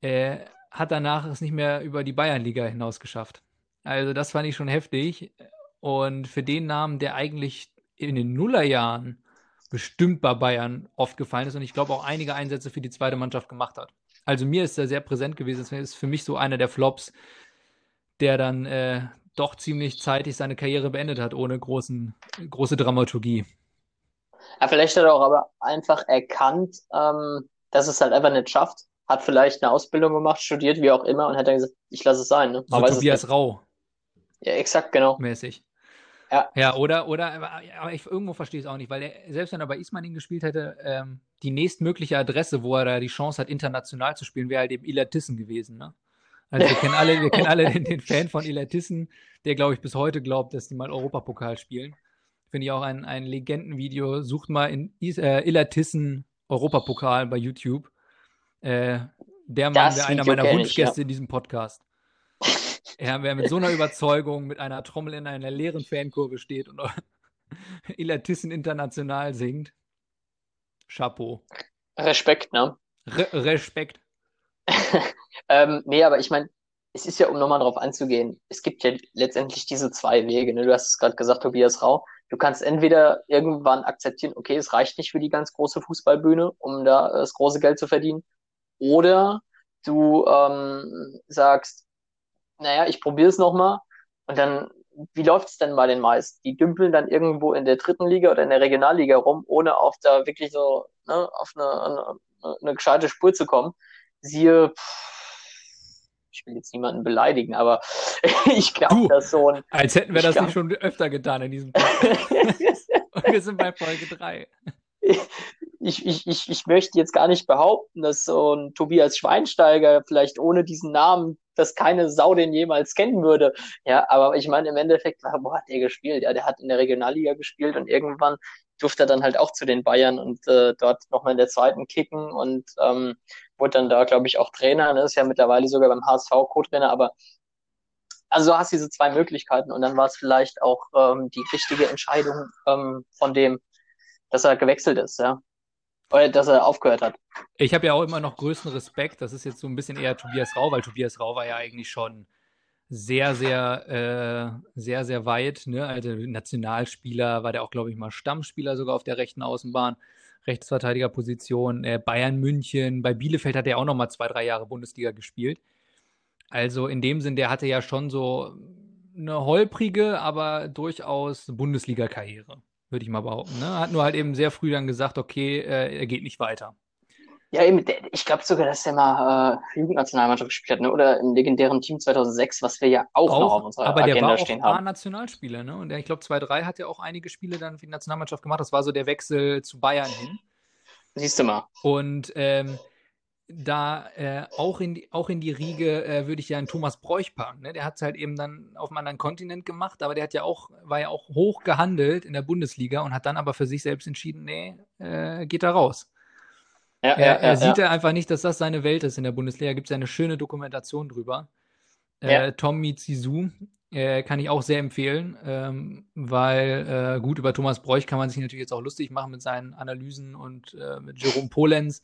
äh, hat danach es nicht mehr über die Bayernliga hinaus geschafft. Also das fand ich schon heftig. Und für den Namen, der eigentlich in den Nullerjahren bestimmt bei Bayern oft gefallen ist und ich glaube auch einige Einsätze für die zweite Mannschaft gemacht hat. Also mir ist er sehr präsent gewesen. Das ist für mich so einer der Flops, der dann äh, doch ziemlich zeitig seine Karriere beendet hat, ohne großen, große Dramaturgie. Ja, vielleicht hat er auch aber einfach erkannt, ähm, dass es halt einfach nicht schafft. Hat vielleicht eine Ausbildung gemacht, studiert, wie auch immer, und hat dann gesagt, ich lasse es sein. Ne? So es Tobias. Rau Ja, exakt, genau. mäßig. Ja. Ja, oder, oder, aber, aber ich irgendwo verstehe ich es auch nicht, weil er, selbst wenn er bei Ismaning gespielt hätte, ähm, die nächstmögliche Adresse, wo er da die Chance hat, international zu spielen, wäre halt eben Illertissen gewesen, ne? Also wir [laughs] kennen alle, wir kennen alle den, den Fan von Illertissen, der, glaube ich, bis heute glaubt, dass die mal Europapokal spielen. Finde ich auch ein, ein Legendenvideo. Sucht mal in äh, Illertissen Europapokal bei YouTube. Äh, der Mann wäre einer meiner Wunschgäste ja. in diesem Podcast. Ja, wer mit so einer Überzeugung mit einer Trommel in einer leeren Fankurve steht und [laughs] Illertissen international singt. Chapeau. Respekt, ne? Re Respekt. [laughs] ähm, nee, aber ich meine, es ist ja, um nochmal drauf anzugehen, es gibt ja letztendlich diese zwei Wege. Ne? Du hast es gerade gesagt, Tobias Rau. Du kannst entweder irgendwann akzeptieren, okay, es reicht nicht für die ganz große Fußballbühne, um da das große Geld zu verdienen. Oder du ähm, sagst, naja, ich probiere es nochmal und dann wie läuft es denn bei den meisten? Die dümpeln dann irgendwo in der dritten Liga oder in der Regionalliga rum, ohne auf da wirklich so ne, auf eine, eine, eine gescheite Spur zu kommen. Siehe, ich will jetzt niemanden beleidigen, aber [laughs] ich glaube, dass so ein. Als hätten wir das glaub, nicht schon öfter getan in diesem [laughs] Podcast. Und wir sind bei Folge 3. Ich, ich, ich, ich möchte jetzt gar nicht behaupten, dass so ein Tobias Schweinsteiger vielleicht ohne diesen Namen dass keine Sau den jemals kennen würde. Ja, aber ich meine, im Endeffekt, wo hat der gespielt? Ja, der hat in der Regionalliga gespielt und irgendwann durfte er dann halt auch zu den Bayern und äh, dort nochmal in der zweiten kicken und ähm, wurde dann da, glaube ich, auch Trainer. Ne? Ist ja mittlerweile sogar beim HSV Co-Trainer, aber also du hast diese zwei Möglichkeiten und dann war es vielleicht auch ähm, die richtige Entscheidung ähm, von dem, dass er gewechselt ist, ja. Oder dass er aufgehört hat. Ich habe ja auch immer noch größten Respekt. Das ist jetzt so ein bisschen eher Tobias Rau, weil Tobias Rau war ja eigentlich schon sehr, sehr, äh, sehr, sehr weit. Ne? Also Nationalspieler war der auch, glaube ich, mal Stammspieler sogar auf der rechten Außenbahn, Rechtsverteidigerposition. Äh, Bayern München, bei Bielefeld hat er auch noch mal zwei, drei Jahre Bundesliga gespielt. Also in dem Sinn, der hatte ja schon so eine holprige, aber durchaus Bundesliga-Karriere würde ich mal behaupten. Ne? Hat nur halt eben sehr früh dann gesagt, okay, äh, er geht nicht weiter. Ja, eben, ich glaube sogar, dass er mal äh, Jugendnationalmannschaft gespielt hat, ne? oder im legendären Team 2006, was wir ja auch, auch noch auf unserer aber Agenda der war stehen auch haben. Nationalspieler, ne? Und ich glaube, 2-3 hat ja auch einige Spiele dann für die Nationalmannschaft gemacht. Das war so der Wechsel zu Bayern hin. Siehst du mal. Und ähm, da äh, auch, in die, auch in die Riege äh, würde ich ja einen Thomas Bräuch packen. Ne? Der hat es halt eben dann auf einem anderen Kontinent gemacht, aber der hat ja auch, war ja auch hoch gehandelt in der Bundesliga und hat dann aber für sich selbst entschieden, nee, äh, geht da raus. Ja, er, ja, er sieht ja einfach nicht, dass das seine Welt ist in der Bundesliga. Gibt es ja eine schöne Dokumentation drüber. Äh, Tom Mizizu äh, kann ich auch sehr empfehlen, ähm, weil äh, gut über Thomas Bräuch kann man sich natürlich jetzt auch lustig machen mit seinen Analysen und äh, mit Jerome Polenz.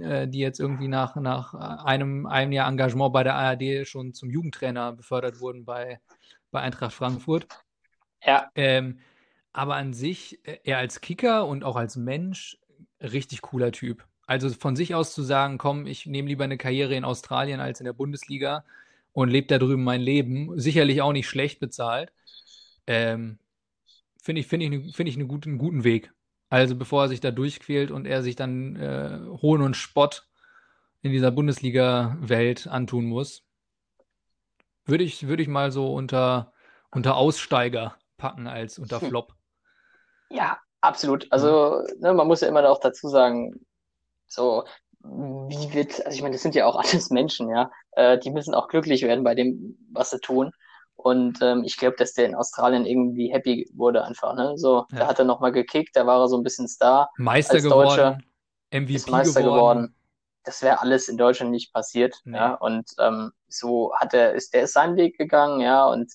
Äh, die jetzt irgendwie nach, nach einem, einem Jahr Engagement bei der ARD schon zum Jugendtrainer befördert wurden bei, bei Eintracht Frankfurt. Ja. Ähm, aber an sich, äh, er als Kicker und auch als Mensch, richtig cooler Typ. Also von sich aus zu sagen, komm, ich nehme lieber eine Karriere in Australien als in der Bundesliga und lebe da drüben mein Leben, sicherlich auch nicht schlecht bezahlt. Ähm, Finde ich, find ich, find ich einen, guten, einen guten Weg. Also bevor er sich da durchquält und er sich dann äh, Hohn und Spott in dieser Bundesliga-Welt antun muss, würde ich, würde ich mal so unter, unter Aussteiger packen als unter. [laughs] Flop. Ja, absolut. Also ne, man muss ja immer auch dazu sagen, so wie wird, also ich meine, das sind ja auch [laughs] alles Menschen, ja. Äh, die müssen auch glücklich werden bei dem, was sie tun. Und ähm, ich glaube, dass der in Australien irgendwie happy wurde einfach. Ne? So, ja. da hat er nochmal gekickt, da war er so ein bisschen Star. Meister als geworden, Deutscher, MVP ist Meister geworden. geworden. Das wäre alles in Deutschland nicht passiert. Nee. Ja, und ähm, so hat er, ist der ist seinen Weg gegangen, ja, und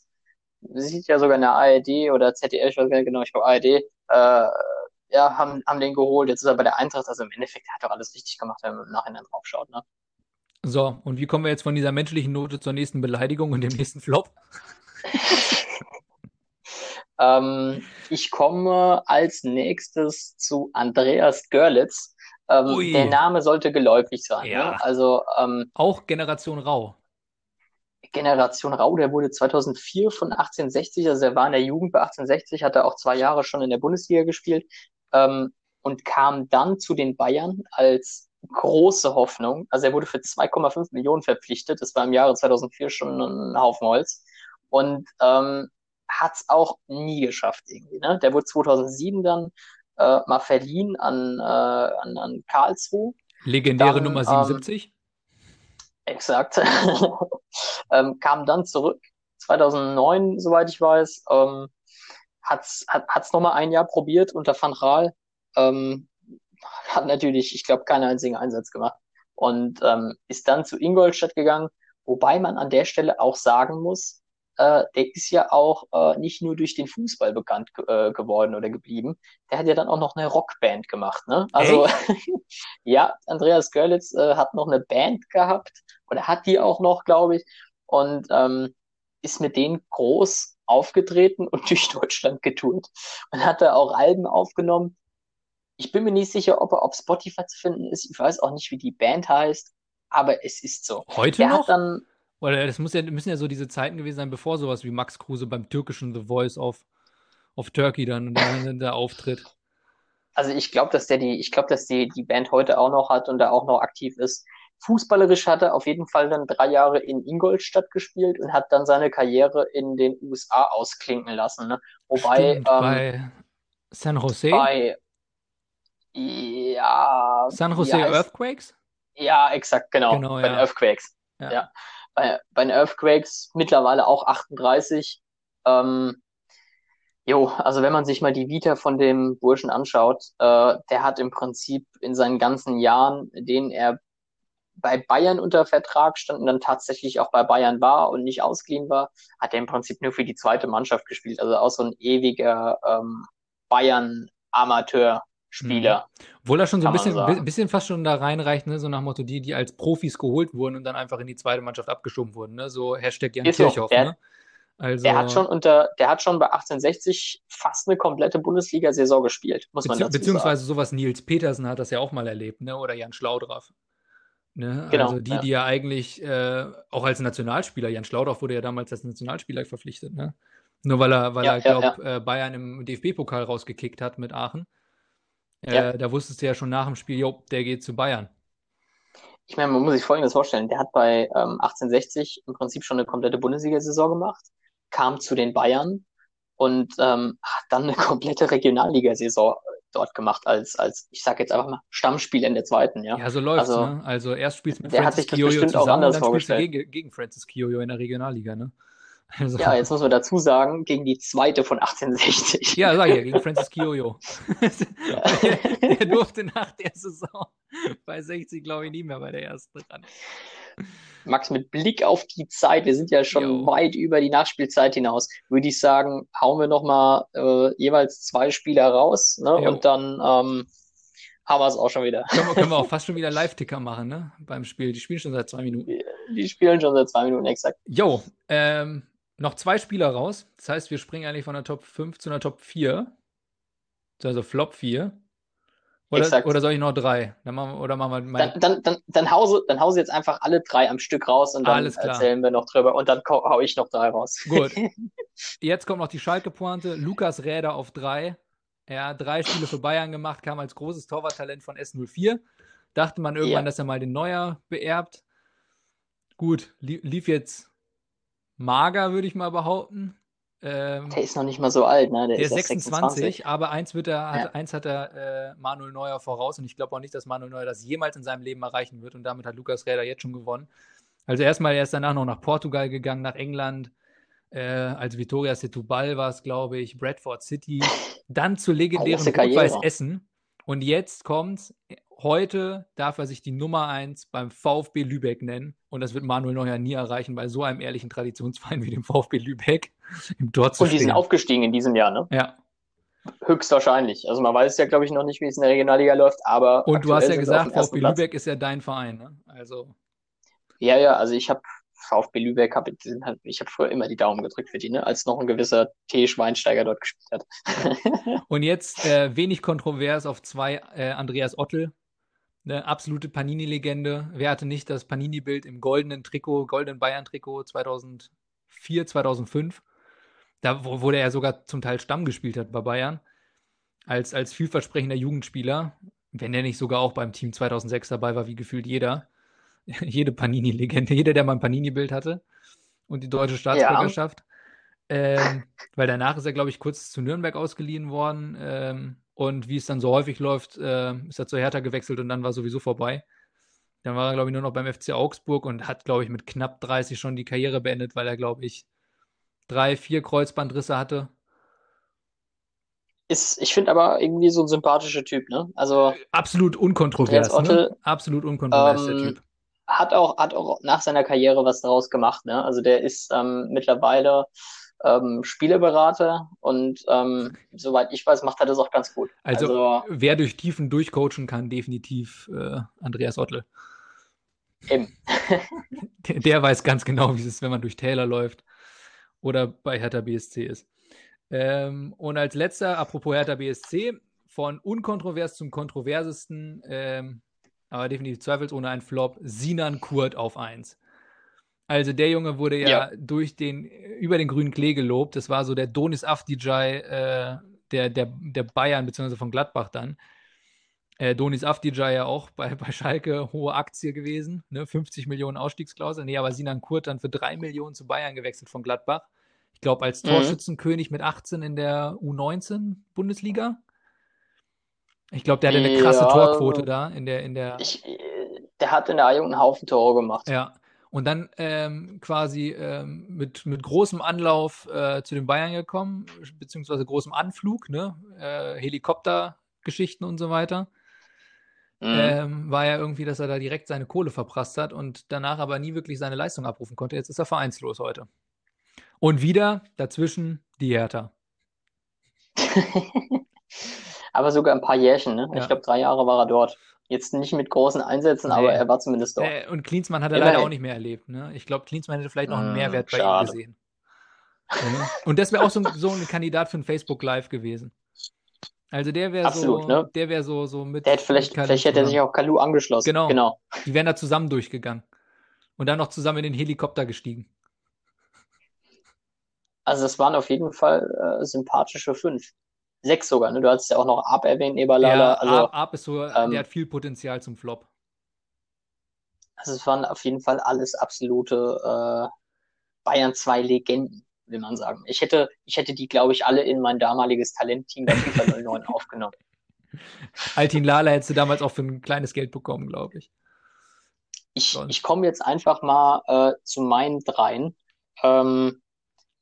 sieht ja sogar in der ARD oder ZDF, ich weiß gar nicht genau, ich glaube ARD, äh, ja, haben, haben den geholt. Jetzt ist er bei der Eintracht, also im Endeffekt hat er alles richtig gemacht, wenn man im Nachhinein draufschaut, ne? So, und wie kommen wir jetzt von dieser menschlichen Note zur nächsten Beleidigung und dem nächsten Flop? [laughs] ähm, ich komme als nächstes zu Andreas Görlitz. Ähm, der Name sollte geläufig sein. Ne? Ja. Ne? Also, ähm, Auch Generation Rau. Generation Rau, der wurde 2004 von 1860, also er war in der Jugend bei 1860, hat er auch zwei Jahre schon in der Bundesliga gespielt ähm, und kam dann zu den Bayern als große Hoffnung. Also er wurde für 2,5 Millionen verpflichtet. Das war im Jahre 2004 schon ein Haufen Holz. Und ähm, hat es auch nie geschafft irgendwie. Ne? Der wurde 2007 dann äh, mal verliehen an, äh, an, an Karlsruhe. Legendäre dann, Nummer 77? Ähm, Exakt. [laughs] ähm, kam dann zurück, 2009, soweit ich weiß, ähm, hat's, hat es nochmal ein Jahr probiert unter Van Raal. Ähm, hat natürlich, ich glaube, keinen einzigen Einsatz gemacht. Und ähm, ist dann zu Ingolstadt gegangen, wobei man an der Stelle auch sagen muss, äh, der ist ja auch äh, nicht nur durch den Fußball bekannt äh, geworden oder geblieben, der hat ja dann auch noch eine Rockband gemacht. Ne? Also [laughs] ja, Andreas Görlitz äh, hat noch eine Band gehabt oder hat die auch noch, glaube ich, und ähm, ist mit denen groß aufgetreten und [laughs] durch Deutschland getourt. Und hat da auch Alben aufgenommen. Ich bin mir nicht sicher, ob er auf Spotify zu finden ist. Ich weiß auch nicht, wie die Band heißt, aber es ist so. Heute er noch? Dann, Oder das muss ja, müssen ja so diese Zeiten gewesen sein, bevor sowas wie Max Kruse beim türkischen The Voice auf, auf Turkey dann, dann da auftritt. Also ich glaube, dass der die, ich glaube, dass die, die Band heute auch noch hat und da auch noch aktiv ist. Fußballerisch hat er auf jeden Fall dann drei Jahre in Ingolstadt gespielt und hat dann seine Karriere in den USA ausklinken lassen. Ne? Wobei Stimmt, ähm, bei San Jose? Bei ja. San Jose Earthquakes? Ja, exakt, genau. genau bei ja. den Earthquakes. Ja. ja. Bei, bei den Earthquakes mittlerweile auch 38. Ähm, Jo, also wenn man sich mal die Vita von dem Burschen anschaut, äh, der hat im Prinzip in seinen ganzen Jahren, denen er bei Bayern unter Vertrag stand und dann tatsächlich auch bei Bayern war und nicht ausgeliehen war, hat er im Prinzip nur für die zweite Mannschaft gespielt. Also auch so ein ewiger ähm, Bayern-Amateur-Spieler. Mhm. Obwohl er schon so ein bisschen, bisschen fast schon da reinreicht, ne? so nach Motto, die, die als Profis geholt wurden und dann einfach in die zweite Mannschaft abgeschoben wurden. Ne? So Hashtag Jan Kirchhoff. So, der, ne? Also, der hat schon unter, der hat schon bei 1860 fast eine komplette Bundesliga-Saison gespielt, muss man dazu Beziehungsweise sagen. sowas Nils Petersen hat das ja auch mal erlebt, ne? Oder Jan Schlaudraff. Ne? Genau, also die, ja. die ja eigentlich äh, auch als Nationalspieler, Jan Schlaudraff wurde ja damals als Nationalspieler verpflichtet, ne? Nur weil er, weil ja, er, glaube ja, äh, Bayern im DFB-Pokal rausgekickt hat mit Aachen. Äh, da wusstest du ja schon nach dem Spiel, jo, der geht zu Bayern. Ich meine, man muss sich Folgendes vorstellen. Der hat bei ähm, 1860 im Prinzip schon eine komplette Bundesliga-Saison gemacht kam zu den Bayern und ähm, hat dann eine [laughs] komplette Regionalligasaison dort gemacht als, als ich sage jetzt einfach mal, Stammspieler in der zweiten, ja. Ja, so läuft's, also, ne? Also erst spielst du mit der Francis hat sich Kioyo zusammen, auch anders dann spielst du gegen, gegen Francis Kioyo in der Regionalliga, ne? [laughs] Also. Ja, jetzt muss man dazu sagen, gegen die zweite von 1860. Ja, sag ich ja, gegen [laughs] Francis Kioyo. [laughs] er durfte nach der Saison bei 60, glaube ich, nie mehr bei der ersten ran. Max, mit Blick auf die Zeit, wir sind ja schon jo. weit über die Nachspielzeit hinaus, würde ich sagen, hauen wir nochmal äh, jeweils zwei Spieler raus ne? und dann ähm, haben wir es auch schon wieder. Können wir, können wir auch [laughs] fast schon wieder Live-Ticker machen, ne? Beim Spiel. Die spielen schon seit zwei Minuten. Die, die spielen schon seit zwei Minuten, exakt. Jo, ähm, noch zwei Spieler raus. Das heißt, wir springen eigentlich von der Top 5 zu einer Top 4. Also Flop 4. Oder, oder soll ich noch drei? Dann machen, oder machen wir mein... dann, dann, dann, dann, hause, dann hause jetzt einfach alle drei am Stück raus und dann erzählen wir noch drüber und dann hau ich noch drei raus. Gut. [laughs] Jetzt kommt noch die Schalke-Pointe. Lukas Räder auf drei. Er hat drei Spiele für Bayern gemacht, kam als großes Torwarttalent von S04. Dachte man irgendwann, ja. dass er mal den Neuer beerbt. Gut, lief jetzt mager, würde ich mal behaupten. Ähm, der ist noch nicht mal so alt, ne? Der, der ist 26, 26, aber eins, wird er, hat, eins hat er äh, Manuel Neuer voraus und ich glaube auch nicht, dass Manuel Neuer das jemals in seinem Leben erreichen wird und damit hat Lukas Räder jetzt schon gewonnen. Also erstmal, er ist danach noch nach Portugal gegangen, nach England, äh, als Vitoria Setúbal war es, glaube ich, Bradford City, dann zu [laughs] legendären Rot-Weiß Essen und jetzt kommt heute darf er sich die Nummer 1 beim VfB Lübeck nennen. Und das wird Manuel Neuer nie erreichen, bei so einem ehrlichen Traditionsverein wie dem VfB Lübeck im Dort zu Und die stehen. sind aufgestiegen in diesem Jahr, ne? Ja. Höchstwahrscheinlich. Also man weiß ja, glaube ich, noch nicht, wie es in der Regionalliga läuft, aber. Und du hast ja gesagt, VfB Lübeck ist ja dein Verein, ne? Also. Ja, ja, also ich habe VfB Lübeck, hab, ich habe früher immer die Daumen gedrückt für die, ne? als noch ein gewisser T. Schweinsteiger dort gespielt hat. [laughs] Und jetzt äh, wenig kontrovers auf zwei äh, Andreas Ottel, eine absolute Panini-Legende. Wer hatte nicht das Panini-Bild im goldenen Trikot, goldenen Bayern-Trikot 2004, 2005? Da wo, der ja sogar zum Teil Stamm gespielt hat bei Bayern. Als, als vielversprechender Jugendspieler. Wenn er nicht sogar auch beim Team 2006 dabei war, wie gefühlt jeder. [laughs] Jede Panini-Legende, jeder, der mal ein Panini-Bild hatte. Und die deutsche Staatsbürgerschaft. Ja. Ähm, weil danach ist er, glaube ich, kurz zu Nürnberg ausgeliehen worden. Ähm, und wie es dann so häufig läuft, äh, ist er zu Hertha gewechselt und dann war sowieso vorbei. Dann war er, glaube ich, nur noch beim FC Augsburg und hat, glaube ich, mit knapp 30 schon die Karriere beendet, weil er, glaube ich, drei, vier Kreuzbandrisse hatte. Ist, ich finde aber irgendwie so ein sympathischer Typ, ne? Also absolut unkontrovers, Ottel, ne? Absolut unkontrovers, ähm, der Typ. Hat auch, hat auch nach seiner Karriere was daraus gemacht, ne? Also der ist ähm, mittlerweile ähm, Spieleberater und ähm, soweit ich weiß, macht er das auch ganz gut. Also, also wer durch Tiefen durchcoachen kann, definitiv äh, Andreas Ottel. Eben. [laughs] der, der, weiß ganz genau, wie es ist, wenn man durch Täler läuft oder bei Hertha BSC ist. Ähm, und als letzter, apropos Hertha BSC, von unkontrovers zum kontroversesten, ähm, aber definitiv zweifelsohne ein Flop, Sinan Kurt auf 1. Also der Junge wurde ja, ja, durch den, über den grünen Klee gelobt. Das war so der Donis Afdijai äh, der, der, der Bayern, beziehungsweise von Gladbach dann. Äh, Donis Afdijai ja auch bei, [laughs] bei Schalke hohe Aktie gewesen, ne? 50 Millionen Ausstiegsklausel. Nee, aber Sinan Kurt dann für 3 Millionen zu Bayern gewechselt von Gladbach. Ich glaube, als mhm. Torschützenkönig mit 18 in der U19 Bundesliga. Ich glaube, der hatte eine krasse ja, Torquote da in der, in der. Ich, der hat in der A-Jugend einen Haufen Tore gemacht. Ja, und dann ähm, quasi ähm, mit, mit großem Anlauf äh, zu den Bayern gekommen, beziehungsweise großem Anflug, ne? Äh, Helikoptergeschichten und so weiter. Mhm. Ähm, war ja irgendwie, dass er da direkt seine Kohle verprasst hat und danach aber nie wirklich seine Leistung abrufen konnte. Jetzt ist er vereinslos heute. Und wieder dazwischen die Hertha. [laughs] aber sogar ein paar Jährchen, ne? Ja. Ich glaube, drei Jahre war er dort. Jetzt nicht mit großen Einsätzen, nee. aber er war zumindest dort. Äh, und Klinsmann hat er leider auch nicht mehr erlebt. Ne? Ich glaube, Klinsmann hätte vielleicht noch einen hm, Mehrwert bei Schade. ihm gesehen. [laughs] Und das wäre auch so, so, ein Kandidat für ein Facebook Live gewesen. Also der wäre so, ne? der wäre so, so mit. Der hätte vielleicht, mit vielleicht hätte er sich auch Kalu angeschlossen. Genau. genau. Die wären da zusammen durchgegangen. Und dann noch zusammen in den Helikopter gestiegen. Also das waren auf jeden Fall äh, sympathische fünf sechs sogar, ne? Du hast ja auch noch Ab erwähnt, Eberlala. Ja, also, Ab ist so, ähm, der hat viel Potenzial zum Flop. Also es waren auf jeden Fall alles absolute äh, Bayern 2 Legenden, will man sagen. Ich hätte, ich hätte die, glaube ich, alle in mein damaliges Talentteam bei FIFA [laughs] 09 aufgenommen. Altin Lala hättest du damals auch für ein kleines Geld bekommen, glaube ich. Ich, ich komme jetzt einfach mal äh, zu meinen dreien. Ähm,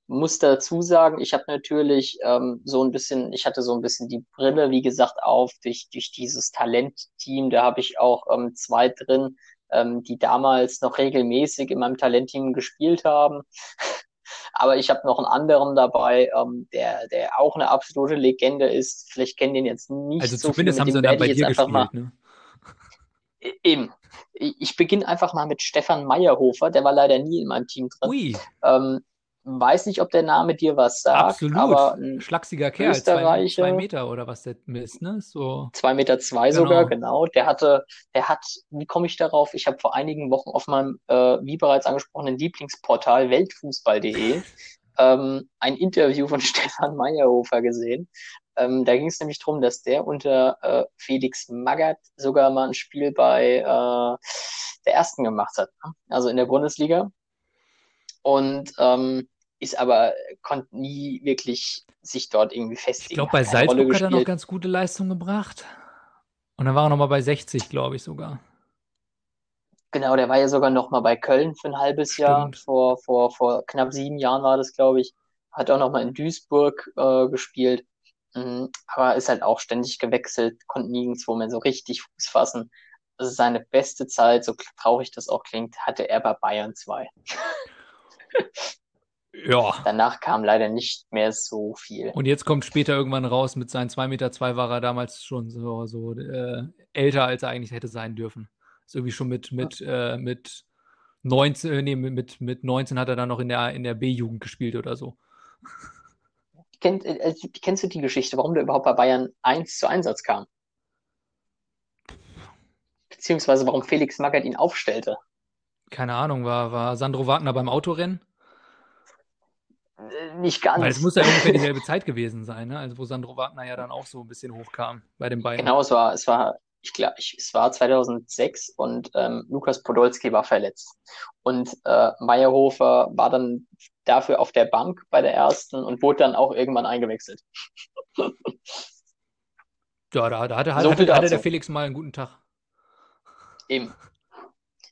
muss dazu sagen, ich habe natürlich ähm, so ein bisschen, ich hatte so ein bisschen die Brille, wie gesagt, auf durch, durch dieses Talentteam. Da habe ich auch ähm, zwei drin, ähm, die damals noch regelmäßig in meinem Talentteam gespielt haben. [laughs] Aber ich habe noch einen anderen dabei, ähm, der, der auch eine absolute Legende ist. Vielleicht kennen den jetzt nicht also so zumindest viele, haben sie dann bei dir gespielt, mal, ne? Eben. Ich beginne einfach mal mit Stefan Meyerhofer, der war leider nie in meinem Team drin. Ui. Ähm, weiß nicht, ob der Name dir was sagt. Absolut. Aber ein Schlachsiger Kerl, zwei, zwei, Meter oder was der ist, ne? So. Zwei Meter zwei genau. sogar, genau. Der hatte, der hat, wie komme ich darauf? Ich habe vor einigen Wochen auf meinem, äh, wie bereits angesprochenen Lieblingsportal weltfußball.de [laughs] ähm, ein Interview von [laughs] Stefan Meyerhofer gesehen. Ähm, da ging es nämlich darum, dass der unter äh, Felix Magath sogar mal ein Spiel bei äh, der ersten gemacht hat, ne? also in der Bundesliga. Und ähm, ist aber, konnte nie wirklich sich dort irgendwie festigen. Ich glaube, bei Salzburg hat er noch ganz gute Leistung gebracht. Und dann war er nochmal bei 60, glaube ich sogar. Genau, der war ja sogar nochmal bei Köln für ein halbes Stimmt. Jahr. Vor, vor, vor knapp sieben Jahren war das, glaube ich. Hat auch nochmal in Duisburg äh, gespielt. Mhm, aber ist halt auch ständig gewechselt, konnte nirgendwo mehr so richtig Fuß fassen. Also seine beste Zeit, so traurig das auch klingt, hatte er bei Bayern 2. [laughs] Ja. Danach kam leider nicht mehr so viel. Und jetzt kommt später irgendwann raus, mit seinen 2,2 Meter zwei war er damals schon so, so äh, älter, als er eigentlich hätte sein dürfen. So wie schon mit, mit, ja. äh, mit 19, äh, nee, mit, mit 19 hat er dann noch in der, in der B-Jugend gespielt oder so. [laughs] Kennt, äh, kennst du die Geschichte, warum der überhaupt bei Bayern 1 zu Einsatz kam? Beziehungsweise warum Felix Magath ihn aufstellte? Keine Ahnung, war, war Sandro Wagner beim Autorennen? Äh, nicht ganz. Weil es muss ja ungefähr dieselbe Zeit gewesen sein, ne? Also wo Sandro Wagner ja dann auch so ein bisschen hochkam bei den beiden. Genau, es war, es war, ich glaube, es war 2006 und ähm, Lukas Podolski war verletzt. Und äh, Meyerhofer war dann dafür auf der Bank bei der ersten und wurde dann auch irgendwann eingewechselt. [laughs] ja, da, da hatte, so hatte, hatte der Felix mal einen guten Tag. Eben.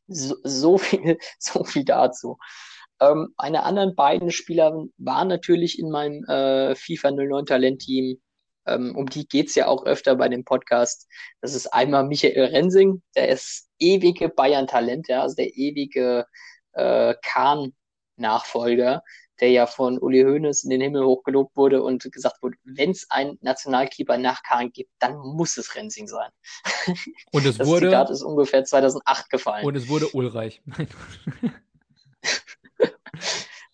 so, so viel, [laughs] so viel dazu. Ähm, meine anderen beiden Spieler waren natürlich in meinem äh, FIFA 09 Talent-Team. Ähm, um die geht's ja auch öfter bei dem Podcast. Das ist einmal Michael Rensing, der ist ewige Bayern-Talent, ja, also der ewige äh, Kahn-Nachfolger, der ja von Uli Hoeneß in den Himmel hochgelobt wurde und gesagt wurde, wenn es einen Nationalkeeper nach Kahn gibt, dann muss es Rensing sein. Und es das wurde. Zitat ist ungefähr 2008 gefallen. Und es wurde Ulreich. [laughs]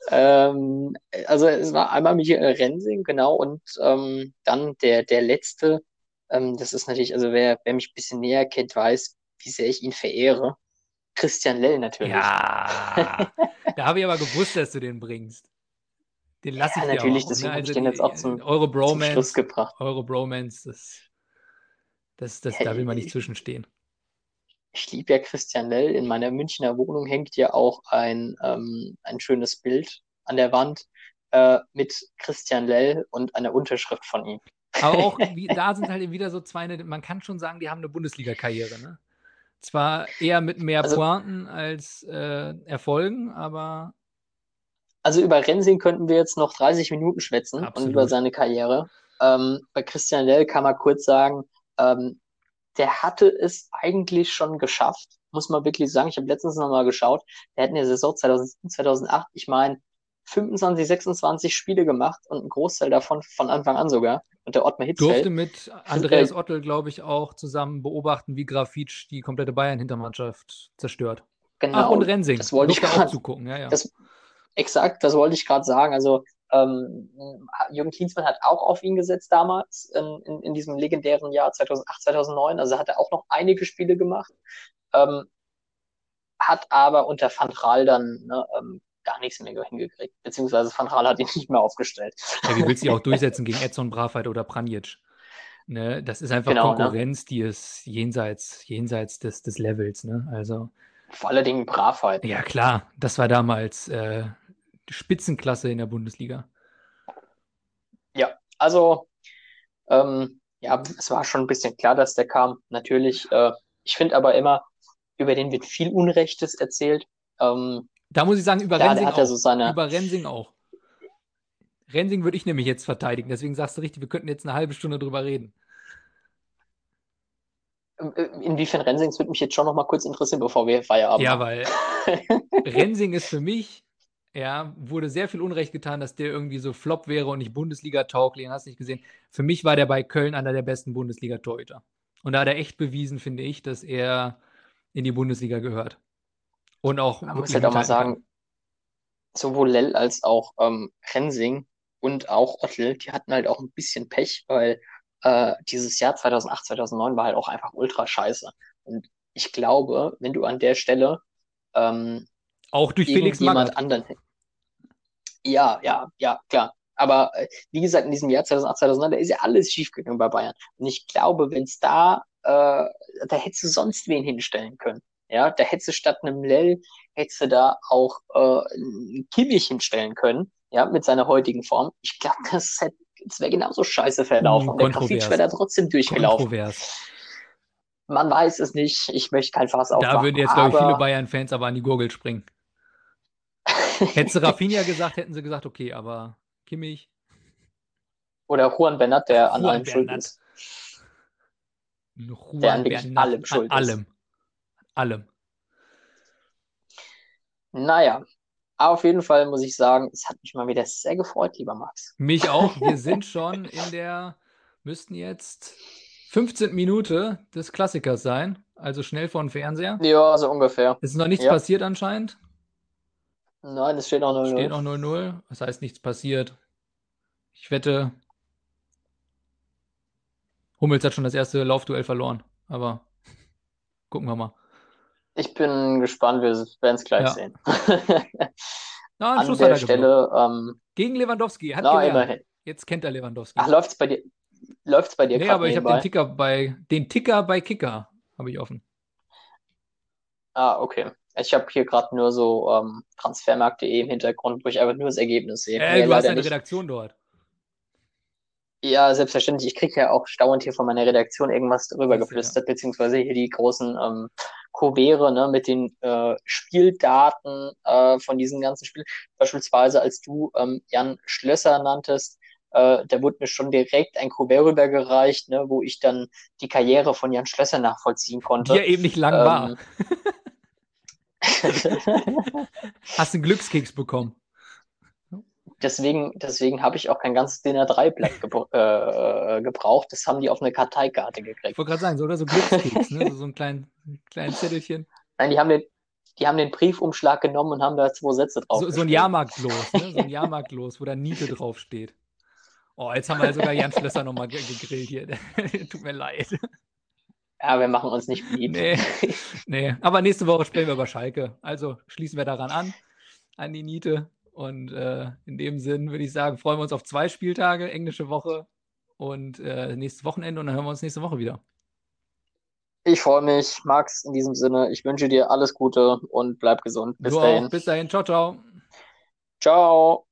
ähm, also es war einmal Michael Rensing, genau, und ähm, dann der, der letzte, ähm, das ist natürlich, also wer, wer mich ein bisschen näher kennt, weiß, wie sehr ich ihn verehre. Christian Lell natürlich. Ja, [laughs] da habe ich aber gewusst, dass du den bringst. Den lasse Ja, ich natürlich, auch. deswegen ne? habe ich Also den jetzt auch zum- eure Zum Schluss Bromance, gebracht. eure Bromance, das, das, das, da will man nicht zwischenstehen. Ich liebe ja Christian Lell. In meiner Münchner Wohnung hängt ja auch ein, ähm, ein schönes Bild an der Wand äh, mit Christian Lell und einer Unterschrift von ihm. Aber auch [laughs] wie, da sind halt wieder so zwei, ne- man kann schon sagen, die haben eine Bundesliga-Karriere. Ne? Zwar eher mit mehr Also- Pointen als äh, Erfolgen, aber Also über Rensing könnten wir jetzt noch 30 Minuten schwätzen Absolut. und über seine Karriere. Ähm, bei Christian Lell kann man kurz sagen, ähm, der hatte es eigentlich schon geschafft, muss man wirklich sagen. Ich habe letztens nochmal geschaut, der hat in der Saison 2007, 2008, ich meine, 25, 26 Spiele gemacht und ein Großteil davon von Anfang an sogar. Und der Ottmar durfte Hitzfeld, mit Andreas Ottel, glaube ich, auch zusammen beobachten, wie Grafitsch die komplette Bayern-Hintermannschaft zerstört. genau, Ach, und Rensing. das wollte ich durfte grad- zugucken, ja, ja. das- Exakt, das wollte ich gerade sagen. Also ähm, Jürgen Klinsmann hat auch auf ihn gesetzt damals in, in, in diesem legendären Jahr 2008, 2009. Also hat er auch noch einige Spiele gemacht, ähm, hat aber unter Van Raal dann ne, ähm, gar nichts mehr hingekriegt. Beziehungsweise Van Raal hat ihn [laughs] nicht mehr aufgestellt. Ja, wie willst du dich auch durchsetzen gegen Edson Bravheit oder Pranjic? Ne, das ist einfach Genau, ne? Konkurrenz, die ist jenseits, jenseits des, des Levels. Ne? Also, Vor allen Dingen Bravheit. ja klar, das war damals äh, Spitzenklasse in der Bundesliga. Ja, also ähm, ja, es war schon ein bisschen klar, dass der kam. Natürlich, äh, ich finde aber immer, über den wird viel Unrechtes erzählt. Ähm, Da muss ich sagen, über klar, Rensing auch. so seine, Über Rensing auch. Rensing würde ich nämlich jetzt verteidigen, deswegen sagst du richtig, wir könnten jetzt eine halbe Stunde drüber reden. äh, inwiefern Rensings würde mich jetzt schon noch mal kurz interessieren, bevor wir Feierabend Ja, weil [laughs] Rensing ist für mich, ja, wurde sehr viel Unrecht getan, dass der irgendwie so Flop wäre und nicht Bundesliga-tauglich, hast nicht gesehen. Für mich war der bei Köln einer der besten Bundesliga-Torhüter. Und da hat er echt bewiesen, finde ich, dass er in die Bundesliga gehört. Und auch Man muss halt auch mal mithalten kann. sagen, sowohl Lell als auch ähm, Rensing und auch Ottl, die hatten halt auch ein bisschen Pech, weil äh, dieses Jahr 2008, 2009 war halt auch einfach ultra scheiße. Und ich glaube, wenn du an der Stelle ähm, Auch durch Felix Magath. anderen. Ja, ja, ja, klar. Aber äh, wie gesagt, in diesem Jahr 2008, 2009, da ist ja alles schiefgegangen bei Bayern. Und ich glaube, wenn es da, äh, da hättest du sonst wen hinstellen können. Ja, da hättest du statt einem Lell, hättest du da auch äh, einen Kimmich hinstellen können, ja, mit seiner heutigen Form. Ich glaube, das, hätte- das wäre genauso scheiße verlaufen. Und der. Grafitsch wäre da trotzdem durchgelaufen. Kontrovers. Man weiß es nicht. Ich möchte kein Fass aufmachen. Da würden jetzt, glaube ich, viele Bayern-Fans aber an die Gurgel springen. [laughs] Hättest du Rafinha gesagt, hätten sie gesagt, okay, aber Kimmich, Oder Juan Bernat, der an Juan allem schuld Bernat. ist. Juan Der an wirklich Bernat, allem schuld an ist. allem. Allem. Naja, aber auf jeden Fall muss ich sagen, es hat mich mal wieder sehr gefreut, lieber Max. Mich auch. Wir [laughs] sind schon in der, müssten jetzt 15. Minute des Klassikers sein. Also schnell vor den Fernseher. Ja, so ungefähr. Es ist noch nichts Ja. passiert anscheinend. Nein, es steht noch 0-0. Steht noch 0-0. Das heißt, nichts passiert. Ich wette, Hummels hat schon das erste Laufduell verloren. Aber [laughs] gucken wir mal. Ich bin gespannt, wir werden es gleich Ja. sehen. [laughs] Na, An Schluss der er. Stelle, ähm, Gegen Lewandowski. Hat na, gelernt. immerhin. Jetzt kennt er Lewandowski. Ach, läuft's bei dir? Läuft's bei dir nee, aber ich habe den? Ticker bei den Ticker bei Kicker habe ich offen. Ah, okay. Ich habe hier gerade nur so ähm, transfermarkt.de im Hintergrund, wo ich einfach nur das Ergebnis sehe. Äh, du hast eine nicht. Redaktion dort. Ja, selbstverständlich. Ich kriege ja auch dauernd hier von meiner Redaktion irgendwas drüber geflüstert, beziehungsweise hier die großen ähm, Kuvere ne, mit den äh, Spieldaten äh, von diesen ganzen Spielen. Beispielsweise, als du ähm, Jan Schlösser nanntest, äh, da wurde mir schon direkt ein Kuvert rübergereicht, ne, wo ich dann die Karriere von Jan Schlösser nachvollziehen konnte. Die ja eben nicht lang Ähm, war. [laughs] Hast einen Glückskeks bekommen. deswegen deswegen habe ich auch kein ganzes DIN A3-Blatt gebr äh, gebraucht. Das haben die auf eine Karteikarte gekriegt. Ich wollte gerade sagen, so oder so Glückskeks, ne? So, so ein klein, kleinen Zettelchen. Nein, die haben den, die haben den Briefumschlag genommen und haben da zwei Sätze drauf So, so ein Jahrmarktlos, ne? So ein [laughs] Jahrmarktlos, wo da Niete draufsteht. Oh, jetzt haben wir sogar Jan Schlösser nochmal ge gegrillt hier. [laughs] Tut mir leid. Ja, wir machen uns nicht beliebt. Nee, [laughs] nee. Aber nächste Woche sprechen wir über Schalke. Also schließen wir daran an, an die Niete. Und äh, in dem Sinn würde ich sagen, freuen wir uns auf zwei Spieltage, englische Woche und äh, nächstes Wochenende. Und dann hören wir uns nächste Woche wieder. Ich freue mich, Max, in diesem Sinne. Ich wünsche dir alles Gute und bleib gesund. Bis du dahin. auch. Bis dahin. Ciao, ciao. Ciao.